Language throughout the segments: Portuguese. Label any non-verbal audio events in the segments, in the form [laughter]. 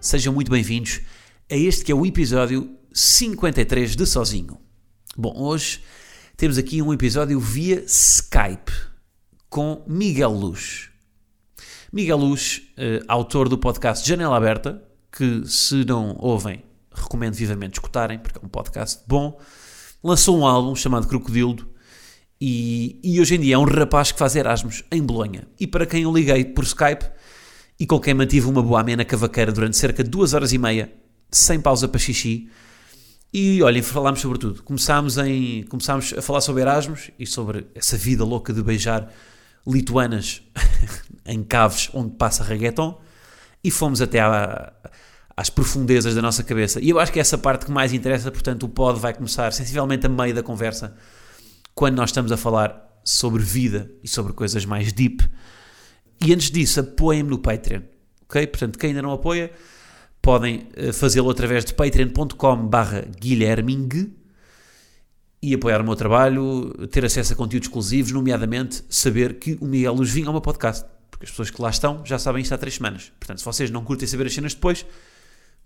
Sejam muito bem-vindos a este que é o episódio 53 de Sozinho. Bom, hoje temos aqui um episódio via Skype com Miguel Luz. Miguel Luz, eh, autor do podcast Janela Aberta, que se não ouvem, recomendo vivamente escutarem, porque é um podcast bom. Lançou um álbum chamado Crocodilo e, e hoje em dia é um rapaz que faz Erasmus em Bolonha. E para quem eu liguei por Skype e com quem mantive uma boa amena cavaqueira durante cerca de duas horas e meia, sem pausa para xixi. E olhem, falámos sobre tudo. Começámos, em, começámos a falar sobre Erasmus e sobre essa vida louca de beijar lituanas [laughs] em caves onde passa reggaeton e fomos até à, às profundezas da nossa cabeça. E eu acho que é essa parte que mais interessa, portanto, o pod vai começar sensivelmente a meio da conversa, quando nós estamos a falar sobre vida e sobre coisas mais deep. E antes disso, apoiem-me no Patreon, ok? Portanto, quem ainda não apoia, podem eh, fazê-lo através de patreon.com barra guilherming e apoiar o meu trabalho, ter acesso a conteúdos exclusivos, nomeadamente saber que o Miguel Luz vinha ao meu podcast. Porque as pessoas que lá estão já sabem isto há três semanas. Portanto, se vocês não curtem saber as cenas depois,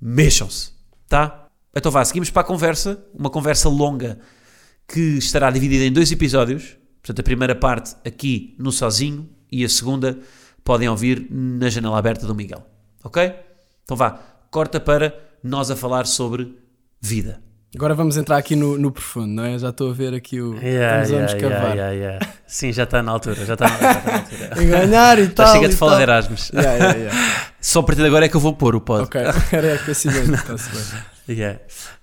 mexam-se, tá? Então vá, seguimos para a conversa, uma conversa longa que estará dividida em dois episódios. Portanto, a primeira parte aqui no Sozinho e a segunda podem ouvir na janela aberta do Miguel. Ok? Então vá, corta para nós a falar sobre vida. Agora vamos entrar aqui no, no profundo, não é? Já estou a ver aqui o. Estamos a nos cavar. yeah, yeah. Sim, já está na altura, já está na, já está na altura. Enganar [laughs] e tal. Já chega de falar de Erasmus. Yeah, yeah, yeah. [laughs] Só a partir de agora é que eu vou pôr o pod. ok, era aquecimento. está-se bem. Yeah.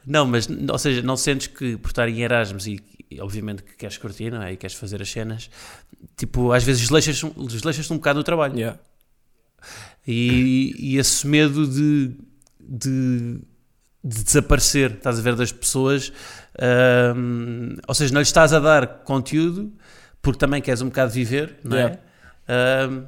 Não, mas, ou seja, não sentes que por estar em Erasmus e obviamente que queres curtir, não é? E queres fazer as cenas, tipo, às vezes desleixas- desleixas-te um bocado do trabalho. Yeah. E, e esse medo de, de, de desaparecer, estás a ver, das pessoas, hum, ou seja, não lhes estás a dar conteúdo porque também queres um bocado viver, não é? Hum,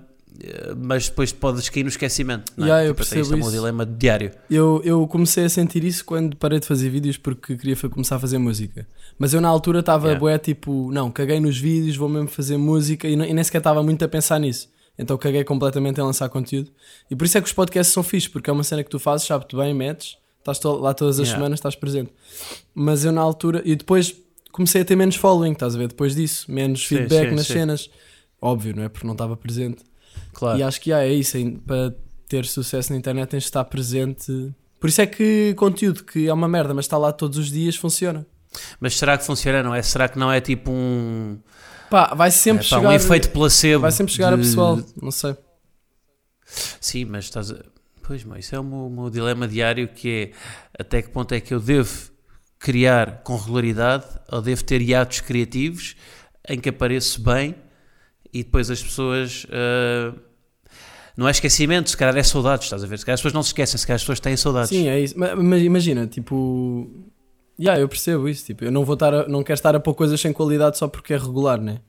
mas depois podes cair no esquecimento. Não é? Yeah, eu Tipo, percebo isto é um isso. dilema diário. Eu, eu comecei a sentir isso quando parei de fazer vídeos porque queria começar a fazer música. Mas eu na altura estava Yeah. bué tipo, não, caguei nos vídeos, vou mesmo fazer música e, não- e nem sequer estava muito a pensar nisso. Então caguei completamente em lançar conteúdo. E por isso é que os podcasts são fixes, porque é uma cena que tu fazes, sabe-te bem, metes, estás lá todas as Yeah. semanas, estás presente. Mas eu na altura, e depois comecei a ter menos following, estás a ver? Depois disso, menos Sim, feedback sim, nas sim. cenas. Óbvio, não é? Porque não estava presente. Claro. E acho que é isso, para ter sucesso na internet tens de estar presente. Por isso é que conteúdo que é uma merda, mas está lá todos os dias, funciona. Mas será que funciona, não é? Será que não é tipo um, Pá, vai sempre é, pá, chegar. um efeito placebo? vai sempre chegar a de- pessoal, não sei. Sim, mas estás a... Pois, mas isso é o meu, meu dilema diário que é até que ponto é que eu devo criar com regularidade ou devo ter hiatos criativos em que apareço bem e depois as pessoas... ah, não é esquecimento, se calhar é saudades, estás a ver? Se calhar as pessoas não se esquecem, se calhar as pessoas têm saudades. Sim, é isso. Ma- Mas imagina, tipo. Yeah, eu percebo isso. Tipo, eu não vou estar a- não quero estar a pôr coisas sem qualidade só porque é regular, né?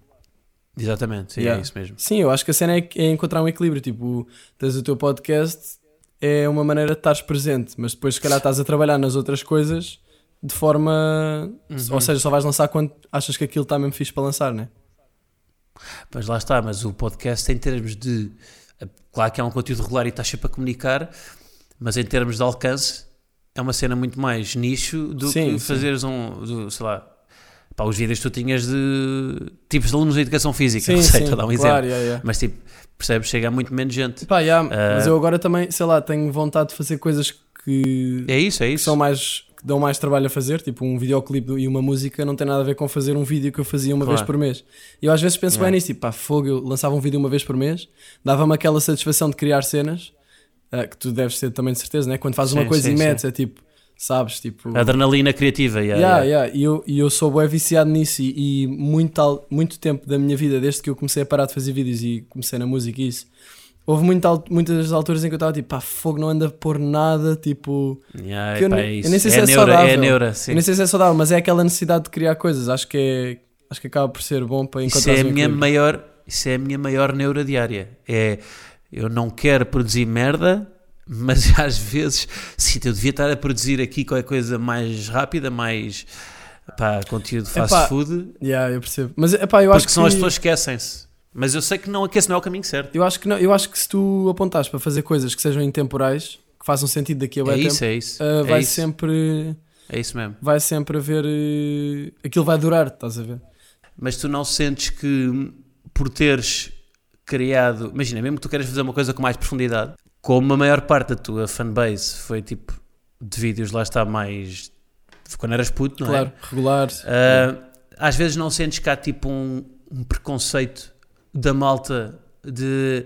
Exatamente, sim, Yeah. é isso mesmo. Sim, eu acho que a cena é, é encontrar um equilíbrio. Tipo, tens o teu podcast, é uma maneira de estares presente, mas depois, se calhar, estás a trabalhar nas outras coisas de forma. Uhum. Ou seja, só vais lançar quando achas que aquilo está mesmo fixe para lançar, né? Mas lá está, mas o podcast em termos de. Claro que é um conteúdo regular e estás sempre a comunicar, mas em termos de alcance é uma cena muito mais nicho do Sim, que sim. fazeres um. do- sei lá. Pá, os vídeos que tu tinhas de tipos de alunos de educação física, Sim, não sei, sim, estou a dar um claro, exemplo. yeah, yeah. Mas tipo, percebes, chega a muito menos gente. Pá, yeah, Ah. mas eu agora também, sei lá, tenho vontade de fazer coisas que, É isso, é isso. são mais. Que dão mais trabalho a fazer, tipo um videoclipe e uma música não tem nada a ver com fazer um vídeo que eu fazia uma Claro. vez por mês. E eu às vezes penso Yeah. bem nisso, tipo, pá, fogo, eu lançava um vídeo uma vez por mês, dava-me aquela satisfação de criar cenas, ah, que tu deves ter também de certeza, né? Quando fazes uma Sim, coisa sim, e sim. metes, é tipo, sabes, tipo. Adrenalina criativa, yeah, Yeah, yeah. E eu, e eu sou bué viciado nisso e, e muito, tal- muito tempo da minha vida, desde que eu comecei a parar de fazer vídeos e comecei na música e isso, houve muita muitas alturas em que eu estava tipo, pá, fogo não anda a pôr nada, tipo. Yeah, que eu, é eu isso. nem sei é se é, neura, saudável. É neura, nem sei se é saudável, mas é aquela necessidade de criar coisas. Acho que é. Acho que acaba por ser bom para Isso encontrar é, a minha maior, isso é a minha maior neura diária. É, eu não quero produzir merda, mas [laughs] às vezes, sim, eu devia estar a produzir aqui qualquer coisa mais rápida, mais pá, conteúdo fast Epá, food, Yeah, eu percebo. Mas epá, eu porque acho que. senão as pessoas esquecem-se. Mas eu sei que não, que esse não é o caminho certo. Eu acho que não, eu acho que se tu apontares para fazer coisas que sejam intemporais, que façam sentido daqui a É bem tempo, isso, é isso. é, vai isso sempre é isso mesmo. vai sempre haver eh, aquilo vai durar, estás a ver? Mas tu não sentes que por teres criado, imagina, mesmo que tu queres fazer uma coisa com mais profundidade, como a maior parte da tua fanbase foi tipo de vídeos lá está mais quando eras puto, não claro, é? regular. Ah, às vezes não sentes que há tipo um, um preconceito da malta de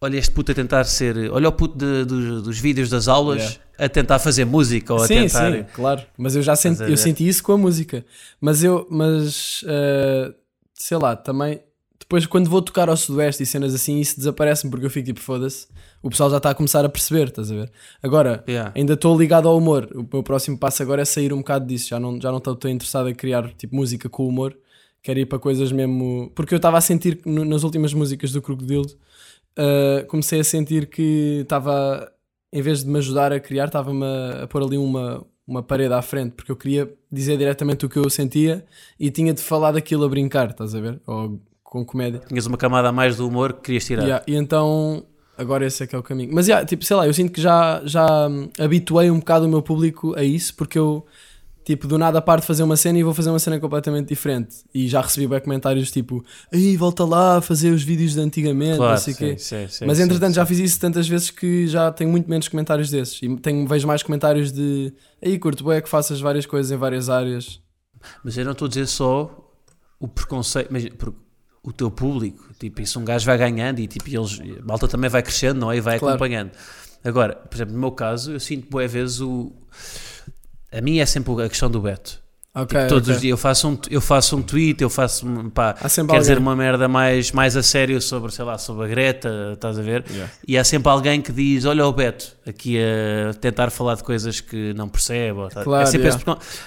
olha este puto a tentar ser, olha o puto de- dos- dos vídeos das aulas Yeah. a tentar fazer música ou a sim, tentar. sim, claro. Mas eu já senti, a eu senti isso com a música. Mas eu, mas eh, sei lá, também depois quando vou tocar ao Sudoeste e cenas assim, isso desaparece-me porque eu fico tipo, foda-se, o pessoal já está a começar a perceber, estás a ver? Agora, Yeah. ainda estou ligado ao humor. O meu próximo passo agora é sair um bocado disso. Já não já não estou interessado em criar tipo música com humor. Quero ir para coisas mesmo. Porque eu estava a sentir que nas últimas músicas do Crocodilo, uh, comecei a sentir que estava, em vez de me ajudar a criar, estava-me a, a pôr ali uma, uma parede à frente. Porque eu queria dizer diretamente o que eu sentia e tinha de falar daquilo a brincar, estás a ver? Ou com comédia. Tinhas uma camada a mais do humor que querias tirar. Yeah, e então agora esse é que é o caminho. Mas yeah, tipo, sei lá, eu sinto que já, já hum, habituei um bocado o meu público a isso, porque eu tipo, do nada paro de fazer uma cena e vou fazer uma cena completamente diferente. E já recebi bem comentários tipo, aí volta lá a fazer os vídeos de antigamente, Claro, não sei o quê. sim, sim, Mas entretanto sim. já fiz isso tantas vezes que já tenho muito menos comentários desses. E tenho, vejo mais comentários de aí curto, é que faças várias coisas em várias áreas. Mas eu não estou a dizer só o preconceito, mas o teu público, tipo, isso um gajo vai ganhando e tipo, eles, a malta também vai crescendo, não é? E vai Claro. acompanhando. Agora, por exemplo, no meu caso, eu sinto boas vezes o. A mim é sempre a questão do Beto. Ok. Tipo, todos ok. os dias eu faço um, eu faço um tweet, eu faço um, pá, quer dizer alguém. uma merda mais, mais a sério sobre, sei lá, sobre a Greta, estás a ver? Yeah. E há sempre alguém que diz: Olha o Beto, aqui a tentar falar de coisas que não percebe. ou tá- Claro, é sempre yeah. esse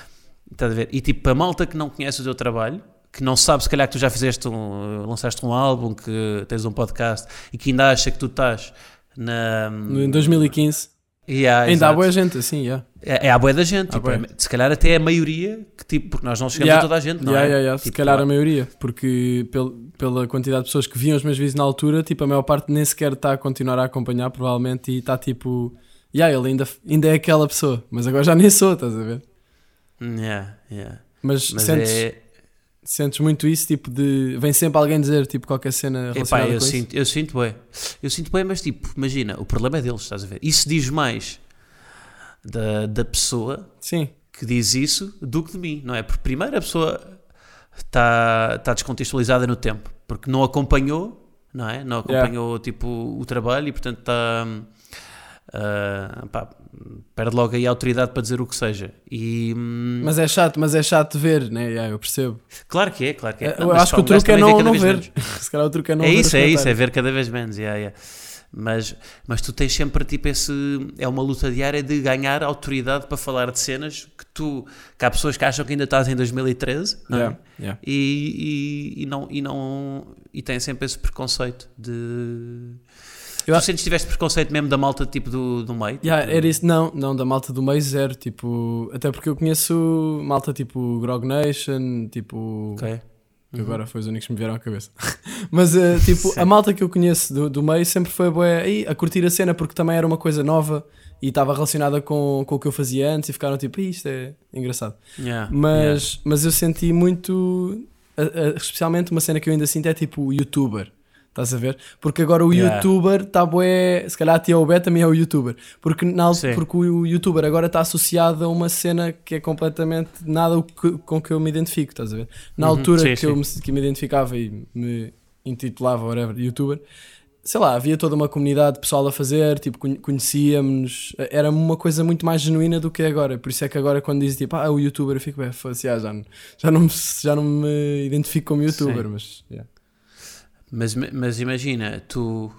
Estás a ver? E tipo, a malta que não conhece o teu trabalho, que não sabe se calhar que tu já fizeste um, lançaste um álbum, que tens um podcast e que ainda acha que tu estás na. Em 2015. Yeah, Ainda há exato. boa gente assim, yeah. É, é a boa da gente, tipo, é- se calhar até a maioria, que, tipo, porque nós não chegamos Yeah, a toda a gente, não yeah, é? yeah, yeah. Se Tipo, calhar a maioria, porque pel- pela quantidade de pessoas que viam os meus vídeos na altura, tipo, a maior parte nem sequer está a continuar a acompanhar, provavelmente, e está tipo, yeah, ele ainda, ainda é aquela pessoa, mas agora já nem sou, estás a ver? Yeah, yeah. Mas, Mas sentes, é. Sentes muito isso, tipo, de. Vem sempre alguém dizer, tipo, qualquer cena Epá, relacionada eu com isso? sinto, eu sinto bem. Eu sinto bem, mas tipo, imagina, o problema é deles, estás a ver? Isso diz mais da, da pessoa Sim, que diz isso do que de mim, não é? Porque primeiro a pessoa está tá descontextualizada no tempo, porque não acompanhou, não é? Não acompanhou tipo o trabalho e portanto está ah, pá, perde logo aí a autoridade para dizer o que seja. E hum, mas é chato, mas é chato ver, né? Yeah, eu percebo. claro que é, claro que é. eu Não, mas, acho que o truque é não, não ver. [laughs] Se calhar o truque é não é ver. isso, é isso, é ver cada vez menos. yeah, yeah. Mas, mas tu tens sempre tipo esse. É uma luta diária de ganhar autoridade para falar de cenas que tu. que há pessoas que acham que ainda estás em 2013 não é? E, e, e não, e não. e têm sempre esse preconceito de. Eu tu sentes que tiveste preconceito mesmo da malta tipo do, do meio? Yeah, Tipo, era isso, não, não, da malta do meio zero, tipo, até porque eu conheço malta tipo Grog Nation, tipo, Ok. que agora foi os únicos que me vieram à cabeça. [laughs] Mas, eh, tipo, Sim. a malta que eu conheço do, do meio sempre foi bué, aí, a curtir a cena porque também era uma coisa nova e estava relacionada com, com o que eu fazia antes e ficaram tipo, "Ih, isto é engraçado. Yeah, Mas, mas eu senti muito, a- a- especialmente uma cena que eu ainda sinto é tipo youtuber. Estás a ver? Porque agora o Yeah. youtuber está bué. Se calhar a tia Obé também é o youtuber. Porque, na, Sim. porque o youtuber agora está associado a uma cena que é completamente nada com que eu me identifico. Estás a ver? Na Uhum, altura sim, que, Eu sim. me, que me identificava e me intitulava, whatever, youtuber, sei lá, havia toda uma comunidade de pessoal a fazer, tipo, conhe- conhecíamos, era uma coisa muito mais genuína do que é agora. Por isso é que agora quando dizem tipo, ah, é o youtuber, eu fico bem, foda-se, ah, já, não- já, não me, já não me identifico como youtuber, Sim. mas yeah. Mas, mas imagina, tu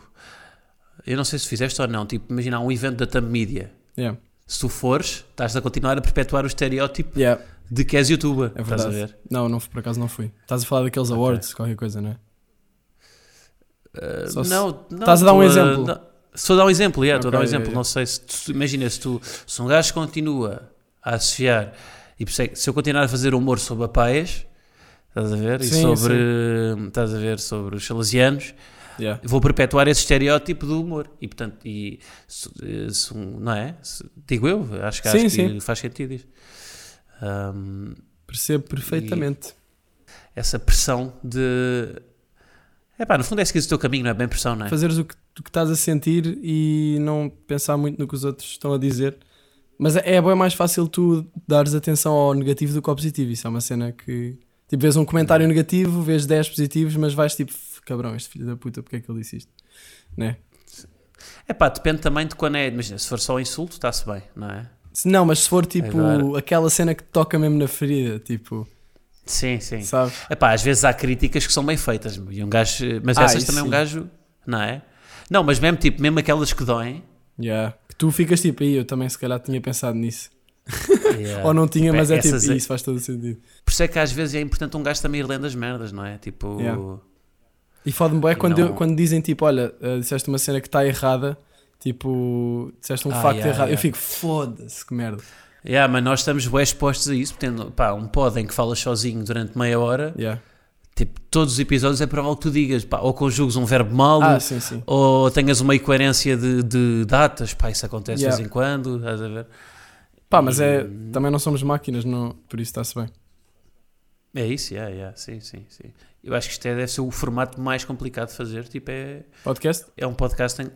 eu não sei se fizeste ou não, tipo, imagina um evento da Thumb Media. Yeah. Se tu fores, estás a continuar a perpetuar o estereótipo Yeah, de que és youtuber. é estás a verdade. ver? Não, não, por acaso não fui. Estás a falar daqueles awards, qualquer coisa, não é? Uh, se- não, não, Estás a dar um tô exemplo? não, Estou a dar um exemplo, yeah, estou a dar um exemplo. yeah, Não sei se tu, imagina se tu se um gajo continua a associar e é se eu continuar a fazer humor sobre a paz, estás a ver? Sim, e sobre estás a ver sobre os salesianos, Yeah. vou perpetuar esse estereótipo do humor. E portanto, e, se- se não é? Se- digo eu, acho que, Sim, acho que sim. faz sentido isto. Um, Percebo perfeitamente. essa pressão de. É pá, no fundo é seguir o teu caminho, não é bem pressão, não é? Fazeres o que, o que estás a sentir e não pensar muito no que os outros estão a dizer. Mas é, é bem mais fácil tu dares atenção ao negativo do que ao positivo. Isso é uma cena que. Tipo, vês um comentário negativo, vês 10 positivos, mas vais tipo, cabrão, este filho da puta, porque é que ele disse isto? Né? É pá, depende também de quando é. Imagina, se for só um insulto, está-se bem, não é? Não, mas se for tipo Agora- aquela cena que toca mesmo na ferida, tipo, Sim, sim. sabe? É pá, às vezes há críticas que são bem feitas, e um gajo, mas Ah, essas também um sim. gajo, não é? Não, mas mesmo tipo, mesmo aquelas que doem. Yeah. Que tu ficas tipo, aí eu também se calhar tinha pensado nisso. Yeah. [laughs] Ou não tinha, Tipo, mas é tipo, essas é- isso faz todo o sentido. Por isso é que às vezes é importante um gajo também ir lendo as merdas, não é? Tipo. Yeah. E fode-me bem quando, não- eu- quando dizem tipo, olha, uh, disseste uma cena que está errada, tipo, disseste um Ah, facto yeah, errado. Eu fico, foda-se, que merda. Yeah, mas nós estamos bem expostos a isso, tendo pá, um pod em que falas sozinho durante meia hora, tipo, todos os episódios é provável que tu digas, pá, ou conjugues um verbo mal, Ah, sim, sim. ou tenhas uma incoerência de, de datas, pá, isso acontece de vez em quando, estás a ver? Pá, mas é, também não somos máquinas, não, por isso está-se bem. É isso, yeah, yeah, sim, sim, sim. Eu acho que isto é, deve ser o formato mais complicado de fazer, tipo, é, Podcast? é um podcast em,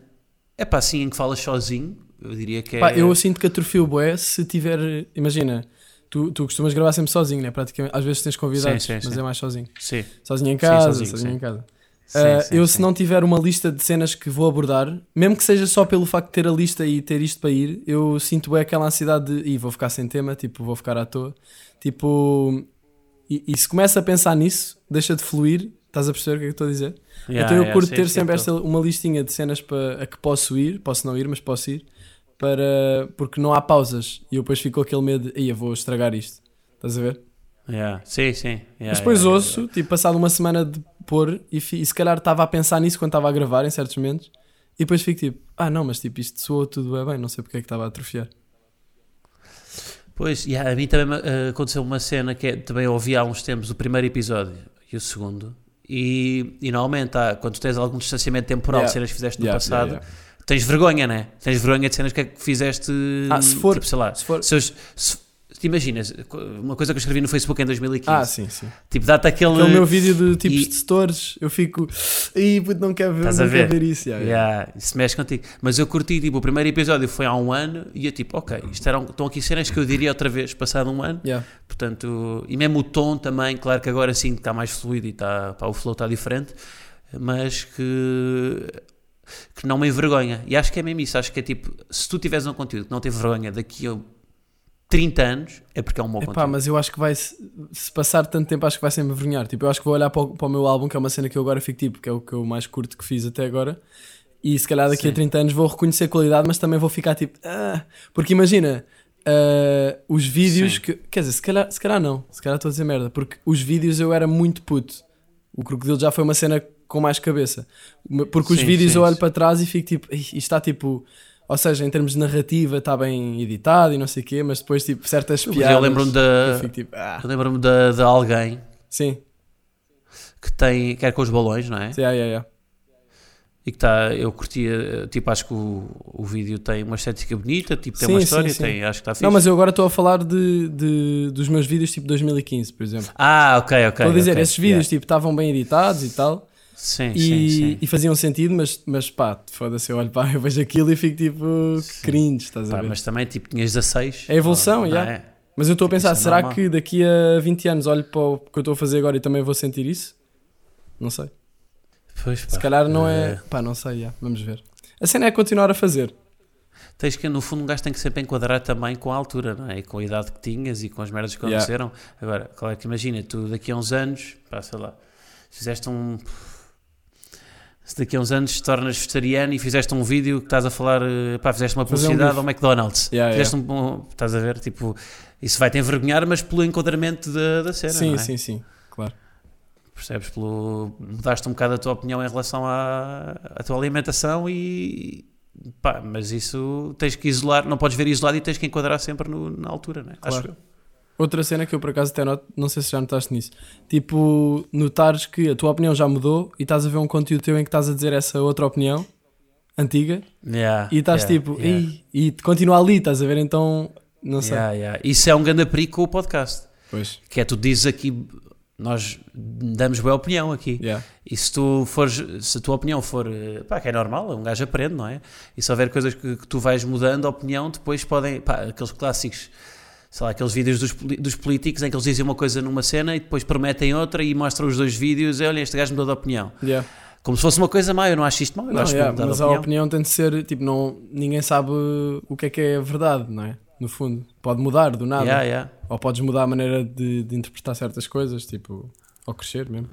é pá, assim, em que falas sozinho, eu diria que é... Pá, eu sinto que atrofio bué se tiver, imagina, tu, tu costumas gravar sempre sozinho, né? Praticamente, às vezes tens convidados, Sim, sim, mas sim. é mais sozinho. Sim, Sozinho em casa, sozinho, sozinho, em casa. Sim, Uh, sim, eu, sim. se não tiver uma lista de cenas que vou abordar, mesmo que seja só pelo facto de ter a lista e ter isto para ir, eu sinto é aquela ansiedade de "Ih, vou ficar sem tema, tipo, vou ficar à toa. Tipo, e, e se começa a pensar nisso, deixa de fluir. Estás a perceber o que é que estou a dizer? Yeah, então eu yeah, curto ter sempre esta, uma listinha de cenas para, a que posso ir, posso não ir, mas posso ir, para, porque não há pausas e eu depois fico com aquele medo de, "Ih, eu vou estragar isto. Estás a ver? Yeah, sim, sim. yeah, Mas depois ouço, tipo, passado uma semana de pôr, e, e se calhar estava a pensar nisso quando estava a gravar em certos momentos, e depois fico tipo, ah não, mas tipo, isto soou tudo bem, bem, não sei porque é que estava a atrofiar. Pois, yeah, a mim também eh, aconteceu uma cena que é, também ouvi há uns tempos o primeiro episódio e o segundo. E, e normalmente, há, quando tens algum distanciamento temporal Yeah. de cenas que fizeste no Yeah, passado, yeah, tens vergonha, né? Tens vergonha de cenas que, é que fizeste. Ah, se for- tipo, sei lá, se for- se, se- te imaginas, uma coisa que eu escrevi no Facebook em 2015, Ah, sim, sim. tipo, dá-te aquele. Aquele meu vídeo de tipos e- de setores, eu fico, ih, puto, não quero ver, não ver? ver isso. yeah, yeah. Yeah, isso mexe contigo. Mas eu curti, tipo, o primeiro episódio foi há um ano e eu, tipo, ok, isto eram, estão aqui cenas que eu diria outra vez, passado um ano. Yeah. Portanto, e mesmo o tom também, claro que agora sim está mais fluido e está, pá, o flow está diferente, mas que, que não me envergonha. E acho que é mesmo isso. Acho que é tipo, se tu tiveres um conteúdo que não tem vergonha daqui a 30 anos, é porque é um bom Epá, conteúdo. mas eu acho que vai, se passar tanto tempo, acho que vai sempre me vergonhar. Tipo, eu acho que vou olhar para o, para o meu álbum, que é uma cena que eu agora fico tipo, que é o que eu mais curto que fiz até agora. E se calhar daqui a Sim. 30 anos vou reconhecer qualidade, mas também vou ficar tipo, ah, porque imagina, ah, os vídeos Sim. que, quer dizer, se calhar, se calhar não, se calhar estou a dizer merda, porque os vídeos eu era muito puto. O Crocodilo já foi uma cena com mais cabeça. Porque os Sim, vídeos sim, eu olho sim. para trás e fico tipo, "Ih, isto está tipo, ou seja, em termos de narrativa está bem editado e não sei o quê, mas depois tipo certas Mas piadas. eu lembro-me da, fico tipo, ah, eu lembro-me da, de alguém sim, que tem, quer com os balões, não é? sim, yeah, yeah, yeah. E que está, eu curtia, tipo, acho que o, o vídeo tem uma estética bonita, tipo, tem Sim, uma sim, história, sim. tem, acho que está fixe. Não, mas eu agora estou a falar de, de- dos meus vídeos tipo 2015, por exemplo. Ah, ok, ok. Estou a dizer, ok, esses vídeos yeah. tipo estavam bem editados e tal Sim, e, sim, sim. e faziam sentido, mas, mas pá, foda-se, eu olho pá, [laughs] eu vejo aquilo e fico tipo cringe, estás a Pá, ver? mas também, tipo, tinhas 16. É evolução, não, yeah. é? Mas eu estou a pensar, Isso é será normal. que daqui a 20 anos olho para o que eu estou a fazer agora e também vou sentir isso? Não sei. Pois, pá. Se calhar não é. Eh, Pá, não sei, já. vamos ver. A cena é continuar a fazer. Tens que, no fundo, um gajo tem que sempre enquadrar também com a altura, não é? E com a idade que tinhas e com as merdas que Yeah. aconteceram. Agora, claro que imagina, tu daqui a uns anos, pá, sei lá, fizeste um. Se daqui a uns anos te tornas vegetariano e fizeste um vídeo que estás a falar, eh, pá, fizeste uma um publicidade bife. ao McDonald's. Yeah, fizeste Um, um- estás a ver? Tipo, isso vai te envergonhar, mas pelo enquadramento da, da cena. sim, não é? sim, sim, claro. Percebes? Pelo, mudaste um bocado a tua opinião em relação à, à tua alimentação e. Pá, mas isso tens que isolar, não podes ver isolado e tens que enquadrar sempre no- na altura, né? Claro. Acho eu. Outra cena que eu por acaso até noto, não sei se já notaste nisso, tipo, notares que a tua opinião já mudou e estás a ver um conteúdo teu em que estás a dizer essa outra opinião antiga Yeah, e estás yeah, tipo, yeah. E continua ali, estás a ver? Então, não sei. Isso é um grande perigo com o podcast. Pois, Que é tu dizes aqui, nós damos boa opinião aqui. E se tu fores, se a tua opinião for, eh, pá, que é normal, um gajo aprende, não é? E se houver coisas que, que tu vais mudando a opinião, depois podem, pá, aqueles clássicos, sei lá, aqueles vídeos dos, dos políticos em que eles dizem uma coisa numa cena e depois prometem outra e mostram os dois vídeos e olha, este gajo mudou de opinião. Yeah. Como se fosse uma coisa má, eu não acho isto mal, eu Não, acho yeah, que mas a opinião. opinião tem de ser, tipo, não, ninguém sabe o que é que é a verdade, não é? No fundo, pode mudar do nada, Yeah, yeah. ou podes mudar a maneira de, de interpretar certas coisas, tipo, ou crescer mesmo.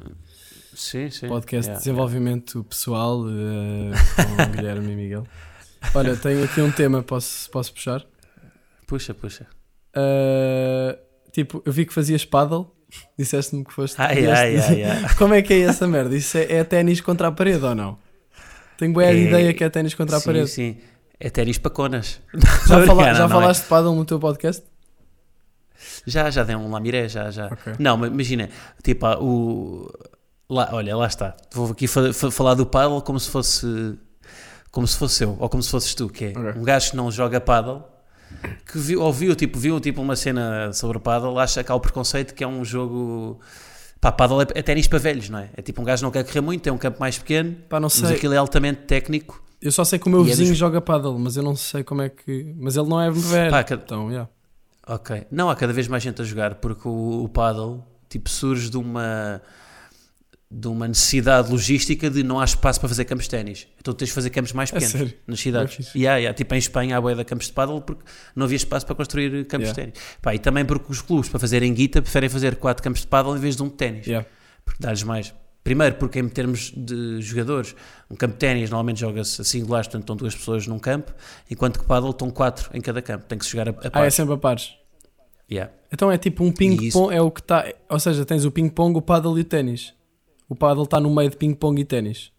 Sim, sim. Podcast de desenvolvimento pessoal eh, com [laughs] Guilherme e Miguel. Olha, tenho aqui um tema, posso, posso puxar? Puxa, puxa. Uh, tipo, eu vi que fazias paddle, disseste-me que foste. Ai, ai, ai, ai. [laughs] Como é que é essa merda? Isso é, é ténis contra a parede ou não? Tenho boa É- ideia que é ténis contra a sim, parede. sim. É ténis para conas. Já, fala- [laughs] Não, já não é. falaste de paddle no teu podcast? Já, já dei um lamiré, já, já. Ok. Não, mas imagina, tipo, ah, o. Lá, olha, lá está. Vou aqui fa- fa- falar do paddle como se fosse. Como se fosse eu, ou como se fosses tu, que é Ok. um gajo que não joga paddle, que viu, ou viu, tipo, viu tipo, uma cena sobre paddle, acha que há o preconceito que é um jogo. Pá, paddle é, é ténis para velhos, não é? É tipo um gajo que não quer correr muito, tem um campo mais pequeno, Pá, não mas sei. aquilo é altamente técnico. Eu só sei que o meu E é vizinho dos- joga paddle, mas eu não sei como é que. Mas ele não é velho. Pá, ca- Então, yeah. Ok. Não, há cada vez mais gente a jogar porque o, o paddle tipo, surge de uma, de uma necessidade logística de não há espaço para fazer campos de ténis. Então tens de fazer campos mais É pequenos nas cidades. fixe. E e há, tipo em Espanha há boia de campos de paddle porque não havia espaço para construir campos Yeah. de ténis. Pá, e também porque os clubes para fazerem guita preferem fazer quatro campos de paddle em vez de um de ténis. Yeah. Porque dá-lhes mais. Primeiro, porque em termos de jogadores, um campo de ténis normalmente joga-se a singulares, portanto estão duas pessoas num campo, enquanto que paddle estão quatro em cada campo. Tem que se jogar a, a Ah, é sempre a pares. Yeah. Então é tipo um ping-pong, isso- é o que está. Ou seja, tens o ping-pong, o paddle e o ténis. O paddle está no meio de ping-pong e ténis.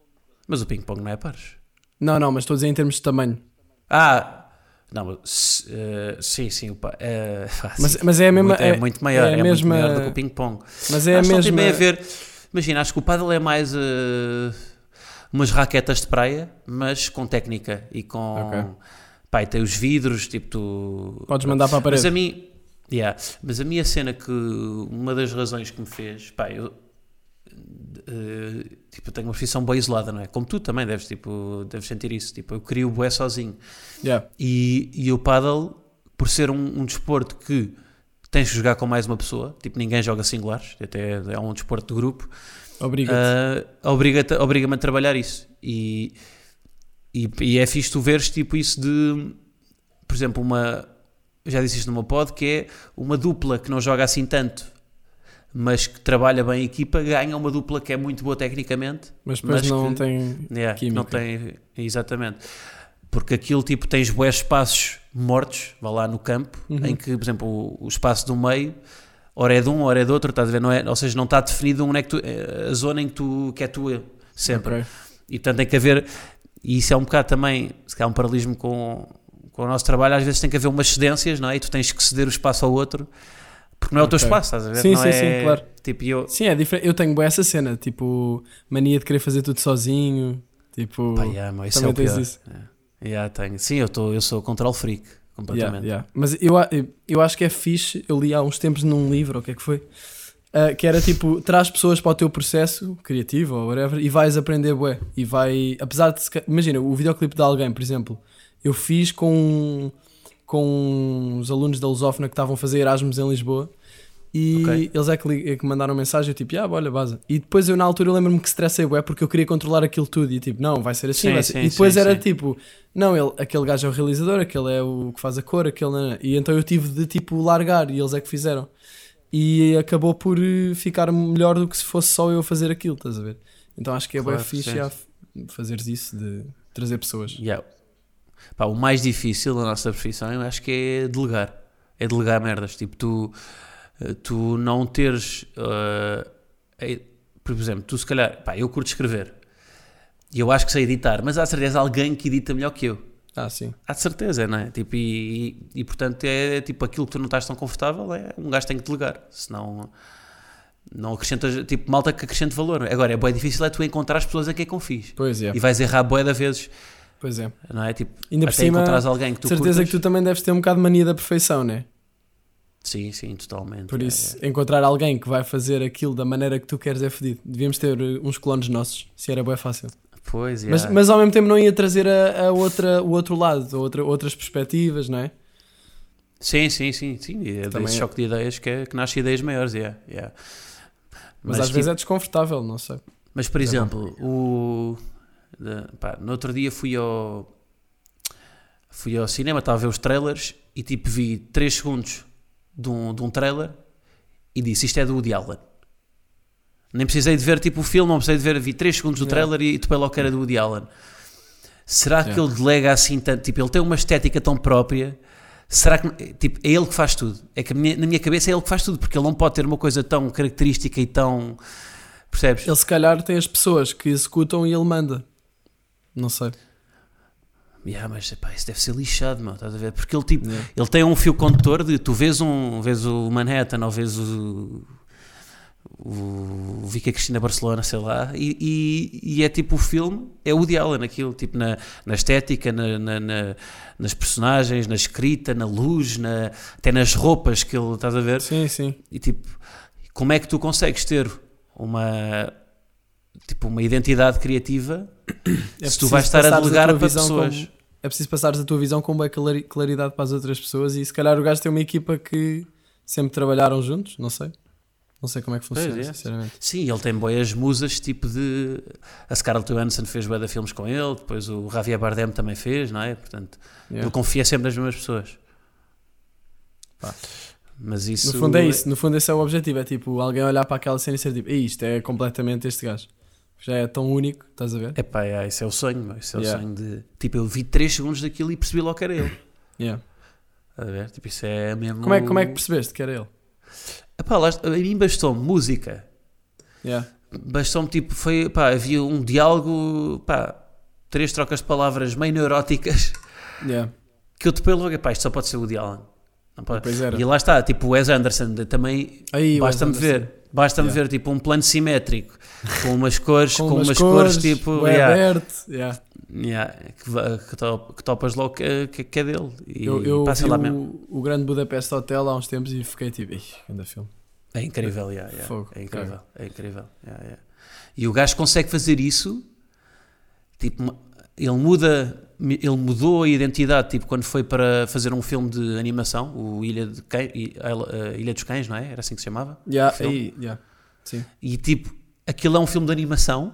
Mas o ping-pong não é a pares. Não, não, mas estou a dizer em termos de tamanho. Ah, não, mas, eh, sim, sim, o pa- eh, [laughs] ah, Mas, sim. mas é a mesma. muito, é, muito maior, é é, a muito mesma- maior do que o ping-pong. Mas é a acho não mesma. tem a ver. Imagina, acho que o paddle é mais eh, umas raquetas de praia, mas com técnica e com. Ok. Pá, e tem os vidros, tipo tu. Podes mandar para a Mas parede. a mim. Yeah, mas a minha cena que uma das razões que me fez, pá, eu, eh, tipo, eu tenho uma profissão bem isolada, não é? Como tu também deves, tipo, deves sentir isso. Tipo, eu crio o bué sozinho. Yeah. E, e o paddle, por ser um, um desporto que tens que jogar com mais uma pessoa, tipo, ninguém joga singulares, até é um desporto de grupo, obriga-te- obriga-me a trabalhar isso. E, e, e é fixe tu veres, tipo, isso de, por exemplo, uma, já disse isto meu pod, que é uma dupla que não joga assim tanto, mas que trabalha bem a equipa, ganha uma dupla que é muito boa tecnicamente, mas depois mas não que- tem. Yeah, Química. não tem, exatamente. Porque aquilo tipo tens bués espaços mortos, vá lá no campo, Uhum. em que, por exemplo, o, o espaço do meio, ora é de um, ora é de outro, estás a ver? Não é, ou seja, não está definido onde é que tu, eh, a zona em que, tu, que é tua, sempre. Ok. E portanto tem que haver, e isso é um bocado também, se calhar um paralelismo com, com o nosso trabalho, às vezes tem que haver umas cedências, não é? E tu tens que ceder o espaço ao outro, porque não é o teu espaço, estás a ver? Sim, não sim, é, sim, claro. Tipo, eu, Sim, é diferente. Eu tenho essa cena, tipo, mania de querer fazer tudo sozinho. Tipo, pá, yeah, é também o tens pior. isso. É. Yeah, tenho. Sim, eu, tô, eu sou control freak, Yeah, completamente. yeah. Mas eu, eu acho que é fixe. Eu li há uns tempos num livro, o que é que foi? ah, que era tipo, traz pessoas para o teu processo criativo ou whatever e vais aprender bué. E vai, apesar de. Imagina, o videoclipe de alguém, por exemplo, eu fiz com, com uns alunos da Lusófona que estavam a fazer Erasmus em Lisboa. E Ok. eles é que, é que mandaram mensagem, eu tipo, ah, olha, baza. E depois eu na altura lembro-me que estressei bué porque eu queria controlar aquilo tudo e tipo, não, vai ser assim, Sim, vai ser. sim, E depois sim, era tipo, não, ele, aquele gajo é o realizador, aquele é o que faz a cor, aquele não é. E então eu tive de tipo largar e eles é que fizeram. E acabou por eh, ficar melhor do que se fosse só eu fazer aquilo, estás a ver? Então acho que é Claro, bem fixe fazeres isso, de trazer pessoas. Yeah. Pá, o mais difícil da nossa profissão eu acho que é delegar. É delegar merdas. Tipo, tu, eh, tu não teres. eh, eh, por exemplo, tu se calhar. Pá, eu curto escrever. E eu acho que sei editar, mas há certeza alguém que edita melhor que eu. Ah, sim. Há de certeza, não é? Tipo, e, e, e, portanto é tipo aquilo que tu não estás tão confortável, é um gajo tem que delegar. Senão não acrescentas, tipo, malta que acrescente valor. Agora é bem difícil é tu encontrar as pessoas a quem confies. Pois é. E vais errar bué de vezes, Pois é. não é? Tipo, Ainda por até cima, encontrares alguém que tu certeza curtas. que tu também deves ter um bocado de mania da perfeição, né? Sim, sim, totalmente. Por é, isso, é. encontrar alguém que vai fazer aquilo da maneira que tu queres é fedido. Devíamos ter uh, uns clones nossos, se era bem fácil. Pois, Mas, yeah. mas ao mesmo tempo não ia trazer a, a outra, o outro lado, outra, outras perspectivas, não é? Sim, sim, sim, sim. É Também desse é. choque de ideias que, é, que nasce ideias maiores, yeah, yeah. Mas, às tipo, vezes é desconfortável, não sei. Mas, por É exemplo, o, de- pá, no outro dia fui ao, fui ao cinema, estava a ver os trailers e tipo vi 3 segundos de um, de um trailer e disse isto é do Woody Allen. Nem precisei de ver tipo o filme, não precisei de ver, vi 3 segundos do Yeah. trailer e topei logo que era do Woody Allen. Será que Yeah. ele delega assim tanto? Tipo, ele tem uma estética tão própria. Será que tipo, é ele que faz tudo? É que a minha- na minha cabeça é ele que faz tudo, porque ele não pode ter uma coisa tão característica e tão. Percebes? Ele se calhar tem as pessoas que executam e ele manda. Não sei. Yeah, mas epá, isso deve ser lixado, meu, estás a ver? Porque ele, tipo, Yeah. ele tem um fio condutor de tu vês, um, vês o Manhattan ou vês o, o, o Cristina Barcelona, sei lá, e, e, e é tipo o filme, é o Woody Allen, aquilo, tipo na, na estética, na, na- na- nas personagens, na escrita, na luz, na, até nas roupas que ele, estás a ver? Sim, sim. E tipo, como é que tu consegues ter uma, tipo, uma identidade criativa É se tu vais estar a delegar tua para visão pessoas? como- é preciso passares a tua visão com clari- claridade para as outras pessoas e se calhar o gajo tem uma equipa que sempre trabalharam juntos, não sei. Não sei como é que funciona, é. sinceramente. Sim, ele tem boas musas, tipo de. A Scarlett Johansson fez bué de filmes com ele, depois o Javier Bardem também fez, não é? Portanto, Yeah. ele confia sempre nas mesmas pessoas. Pá. Mas isso. No fundo é isso, no fundo esse é o objetivo, é tipo alguém olhar para aquela cena e ser tipo, "Ei, isto é completamente este gajo. Já é tão único, estás a ver? É pá, é, isso é o sonho, meu, isso é Yeah. o sonho de. Tipo, eu vi 3 segundos daquilo e percebi logo que era ele. Yeah. Estás a ver? Tipo, isso é mesmo. Como, é, como é que percebeste que era ele? Epá, lá, a mim bastou-me música. Yeah. Bastou-me, tipo, foi. Pá, havia um diálogo, pá, três trocas de palavras meio neuróticas [laughs] Yeah. que eu topei logo, epá, isto só pode ser o Allen. Não pode-. E lá está, tipo, o Wes Anderson de- também basta-me Anderson. ver, basta-me Yeah. ver tipo um plano simétrico com umas cores, [laughs] com, Com, umas, umas cores, cores, tipo, yeah, aberto. Yeah. yeah, que, que, top- que topas logo que, que, que é dele. E Eu, eu passa lá mesmo. o, o Grande Budapeste Hotel há uns tempos e fiquei tipo, "Ih, grande filme. É incrível, yeah, yeah, Fogo, é incrível, é incrível. E o gajo consegue fazer isso, tipo, ele muda, ele mudou a identidade, tipo, quando foi para fazer um filme de animação, o Ilha, de Cães, Ilha dos Cães, não é? Era assim que se chamava? Yeah, aí, yeah. Sim. E tipo, aquilo é um filme de animação,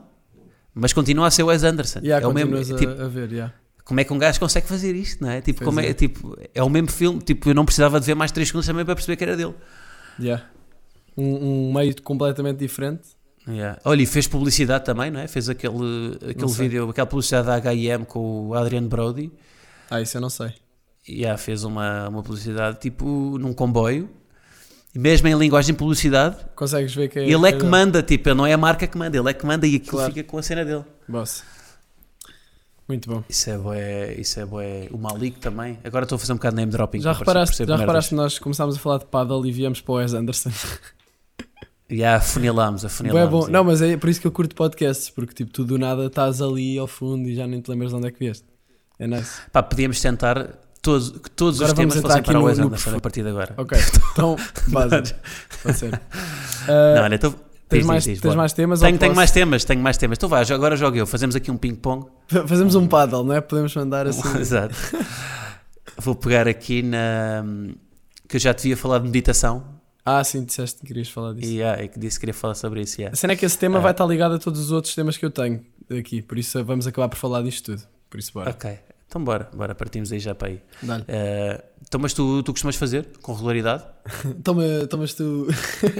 mas continua a ser Wes Anderson. Yeah, é o mesmo, a, tipo, a ver, yeah. como é que um gajo consegue fazer isto, não é? Tipo, Pois como é, é. tipo, é o mesmo filme, tipo, eu não precisava de ver mais 3 segundos também para perceber que era dele. Yeah. Um, um meio completamente diferente. Yeah. Olha, e fez publicidade também, não é? Fez aquele, aquele vídeo, aquela publicidade da H&M com o Adrian Brody. Ah, isso eu não sei. E yeah, fez uma, uma publicidade tipo num comboio. Mesmo em linguagem de publicidade, Consegues ver que é. ele é que manda, tipo, não é a marca que manda, ele é que manda e aquilo Claro. fica com a cena dele. Boss. Muito bom. Isso é bué, isso é bué. O Malik também. Agora estou a fazer um bocado de name dropping. Já para reparaste, já reparaste que nós começámos a falar de paddle e viemos para o Wes Anderson? Já afunilámos, Bué afunilámos. bom. yeah. Não, mas é por isso que eu curto podcasts, porque tipo, tu do nada estás ali ao fundo e já nem te lembras de onde é que vieste. É nice. Pá, podíamos tentar todos, que todos Agora os temas fossem para o Wes a partir de agora. Ok, [laughs] então, [laughs] base. Pode ser. Ah, Não, olha, então, tens diz, mais, diz, tens mais temas? Tenho, tenho mais temas, tenho mais temas. Então vá, agora jogo eu. Fazemos aqui um ping-pong. Fazemos um paddle, não é? Podemos mandar [laughs] assim. Exato. Vou pegar aqui na. que eu já te devia falar de meditação Ah, sim, disseste que querias falar disso. e, ah, e que disse que queria falar sobre isso. yeah. A cena é que esse tema Ah. vai estar ligado a todos os outros temas que eu tenho aqui, por isso vamos acabar por falar disto tudo. Por isso, bora. Ok, Então bora, bora, partimos aí já para aí. Eh, então, mas tu, tu costumas fazer com regularidade? [laughs] Toma, tomas tu.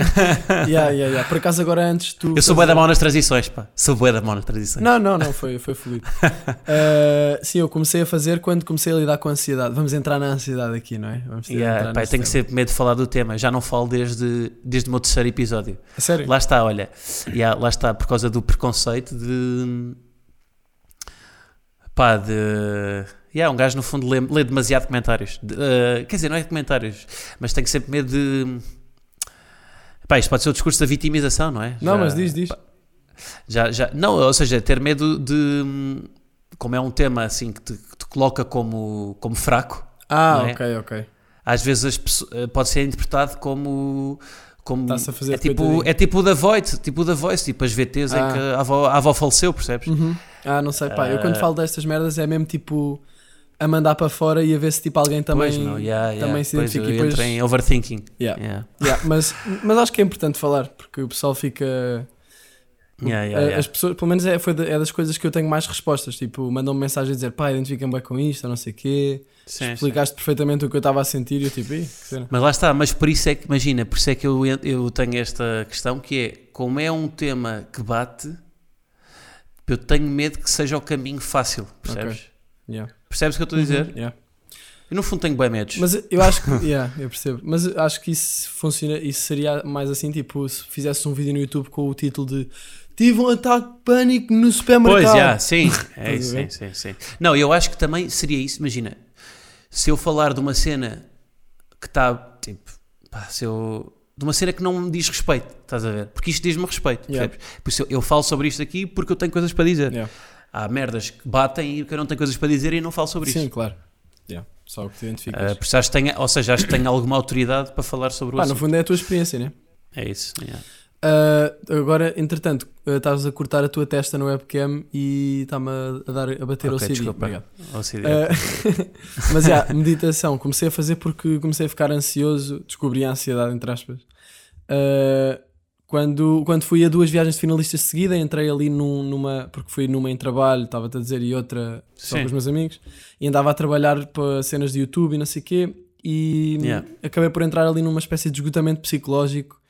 [laughs] yeah, yeah, yeah. Por acaso, agora antes tu. Eu sou bué da mão nas transições, pá. Sou bué da mão nas transições. Não, não, não, foi, foi fluido. Uh, [laughs] sim, eu comecei a fazer quando comecei a lidar com a ansiedade. Vamos entrar na ansiedade aqui, não é? Vamos ter Yeah, pá, tenho sempre medo de falar do tema. Já não falo desde, desde o meu terceiro episódio. A sério? Lá está, olha. Yeah, lá está, por causa do preconceito de. Pá, de. Yeah, um gajo no fundo lê, lê demasiado comentários. De- eh, quer dizer, não é comentários, mas tenho sempre medo de. Pá, isto pode ser o discurso da vitimização, não é? Não, Já- mas diz, diz. Já, já, não, ou seja, ter medo de. Como é um tema assim que te, que te coloca como, como fraco, Ah, é? ok, ok. às vezes as pesso- eh, pode ser interpretado como. como é, tipo, é tipo o da Voice, tipo da Voice, tipo as VTs Ah. em que a avó, a avó faleceu, percebes? Uhum. Ah, não sei, pá. Eu Ah. quando falo destas merdas é mesmo tipo a mandar para fora e a ver se tipo alguém também. pois, meu, yeah, yeah, também se pois, identifica. E depois- em overthinking. Yeah. Yeah. Yeah, mas, mas acho que é importante falar porque o pessoal fica. Yeah. As pessoas, pelo menos é, foi da- é das coisas que eu tenho mais respostas. Tipo, mandam-me mensagem a dizer pá, identifica-me bem com isto, ou não sei o quê. Sim, sim. Explicaste perfeitamente o que eu estava a sentir e eu tipo. Mas lá está, mas por isso é que, imagina, por isso é que eu, eu tenho esta questão que é, como é um tema que bate, eu tenho medo que seja o caminho fácil, percebes? Yeah. Percebes o que eu estou a dizer? Uhum, yeah. Eu no fundo tenho bem medos. Mas eu acho que, [laughs] yeah, eu percebo. Mas eu acho que isso funciona, isso seria mais assim, tipo, se fizesse um vídeo no YouTube com o título de Tive um ataque de pânico no supermercado. Pois, já, sim, [laughs] é isso, sim, sim, sim. Não, eu acho que também seria isso, imagina, se eu falar de uma cena que está, tipo, pá, se eu, de uma cena que não me diz respeito, estás a ver? Porque isto diz-me respeito, Yeah. percebes? Por isso eu, eu falo sobre isto aqui porque eu tenho coisas para dizer. Yeah. Há merdas que batem e que eu não tenho coisas para dizer e não falo sobre Sim, isso. claro. Yeah. Só o que te Ah, identificas. por isso acho que tenho, ou seja, acho que tenho alguma autoridade para falar sobre o no assunto. fundo é a tua experiência, né? É isso, yeah. Ah, agora, entretanto, ah, estavas a cortar a tua testa no webcam e está-me a, dar, a bater ao Ok, CD. desculpa. Obrigado. Ah, [laughs] mas já, meditação. Comecei a fazer porque comecei a ficar ansioso, descobri a ansiedade, entre aspas. Ah, quando, quando fui a duas viagens de finalistas de seguida, entrei ali num- numa. Porque fui numa em trabalho, estava-te a dizer, e outra só Sim. com os meus amigos, e andava a trabalhar para cenas de YouTube e não sei o quê, e Yeah. acabei por entrar ali numa espécie de esgotamento psicológico.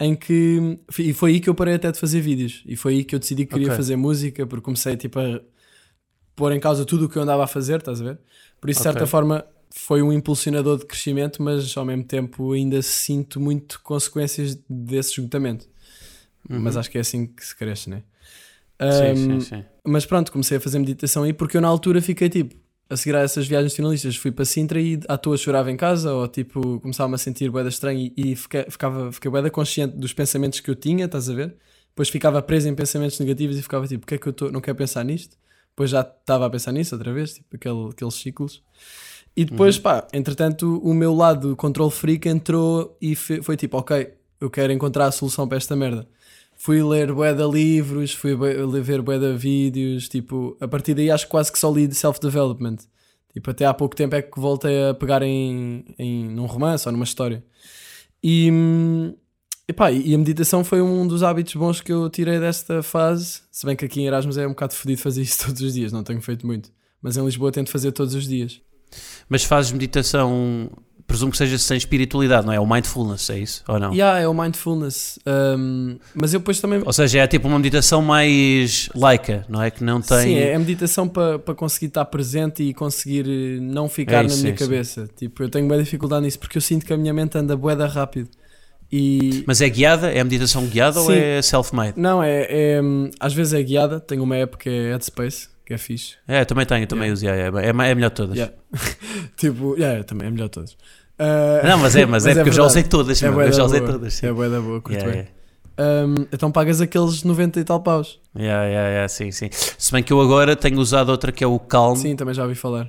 Em que. E foi aí que eu parei até de fazer vídeos. E foi aí que eu decidi que queria Ok. fazer música, porque comecei tipo a pôr em causa tudo o que eu andava a fazer, estás a ver? Por isso, de certa Ok. forma, foi um impulsionador de crescimento, mas ao mesmo tempo ainda sinto muito consequências desse esgotamento. Mas acho que é assim que se cresce, né? sim, Ahm, sim, sim. Mas pronto, comecei a fazer meditação aí porque eu na altura fiquei tipo, a seguir a essas viagens finalistas, fui para Sintra e à toa chorava em casa, ou tipo, começava-me a sentir boeda estranho e, e fiquei, ficava, fiquei boeda consciente dos pensamentos que eu tinha, estás a ver? Depois ficava preso em pensamentos negativos e ficava tipo, o que é que eu tô, não quero pensar nisto? Depois já estava a pensar nisso outra vez, tipo aquele, aqueles ciclos. E depois, pá, entretanto, o meu lado control freak entrou e fe- foi tipo, ok, eu quero encontrar a solução para esta merda. Fui ler bué de livros, fui ver bué de vídeos, tipo, a partir daí acho que quase que só li de self-development. Tipo, até há pouco tempo é que voltei a pegar em, em num romance ou numa história. E, epá, e a meditação foi um dos hábitos bons que eu tirei desta fase. Se bem que aqui em Erasmus é um bocado fodido fazer [laughs] isso todos os dias, não tenho feito muito. Mas em Lisboa tento fazer todos os dias. Mas fazes meditação, presumo que seja sem espiritualidade, não é? O mindfulness, é isso? Ou não? Yeah, é o mindfulness. Um, mas eu depois também. Ou seja, é tipo uma meditação mais laica, não é? Que não tem. Sim, é a meditação para para conseguir estar presente e conseguir eh, não ficar É isso, na minha sim. cabeça. Tipo, eu tenho boa dificuldade nisso porque eu sinto que a minha mente anda boeda rápido. E Mas é guiada? É meditação guiada ou Sim. é self-made? não, é, é, hum, às vezes é guiada. Tenho uma app que é Headspace, que é fixe. É, também tenho, também Yeah. uso. yeah, yeah, é, é melhor de todas. Yeah. [laughs] tipo, yeah, também é melhor de todos. Uh, Não, mas [laughs] é, mas, é porque eu já verdade. usei todas. É eu já usei boa. todas. Sim. É boa da boa, curto Yeah, bem. yeah. Um, então pagas aqueles 90 e tal paus. Yeah, yeah, yeah, sim, sim. Se bem que eu agora tenho usado outra que é o Calm. Sim, também já ouvi falar.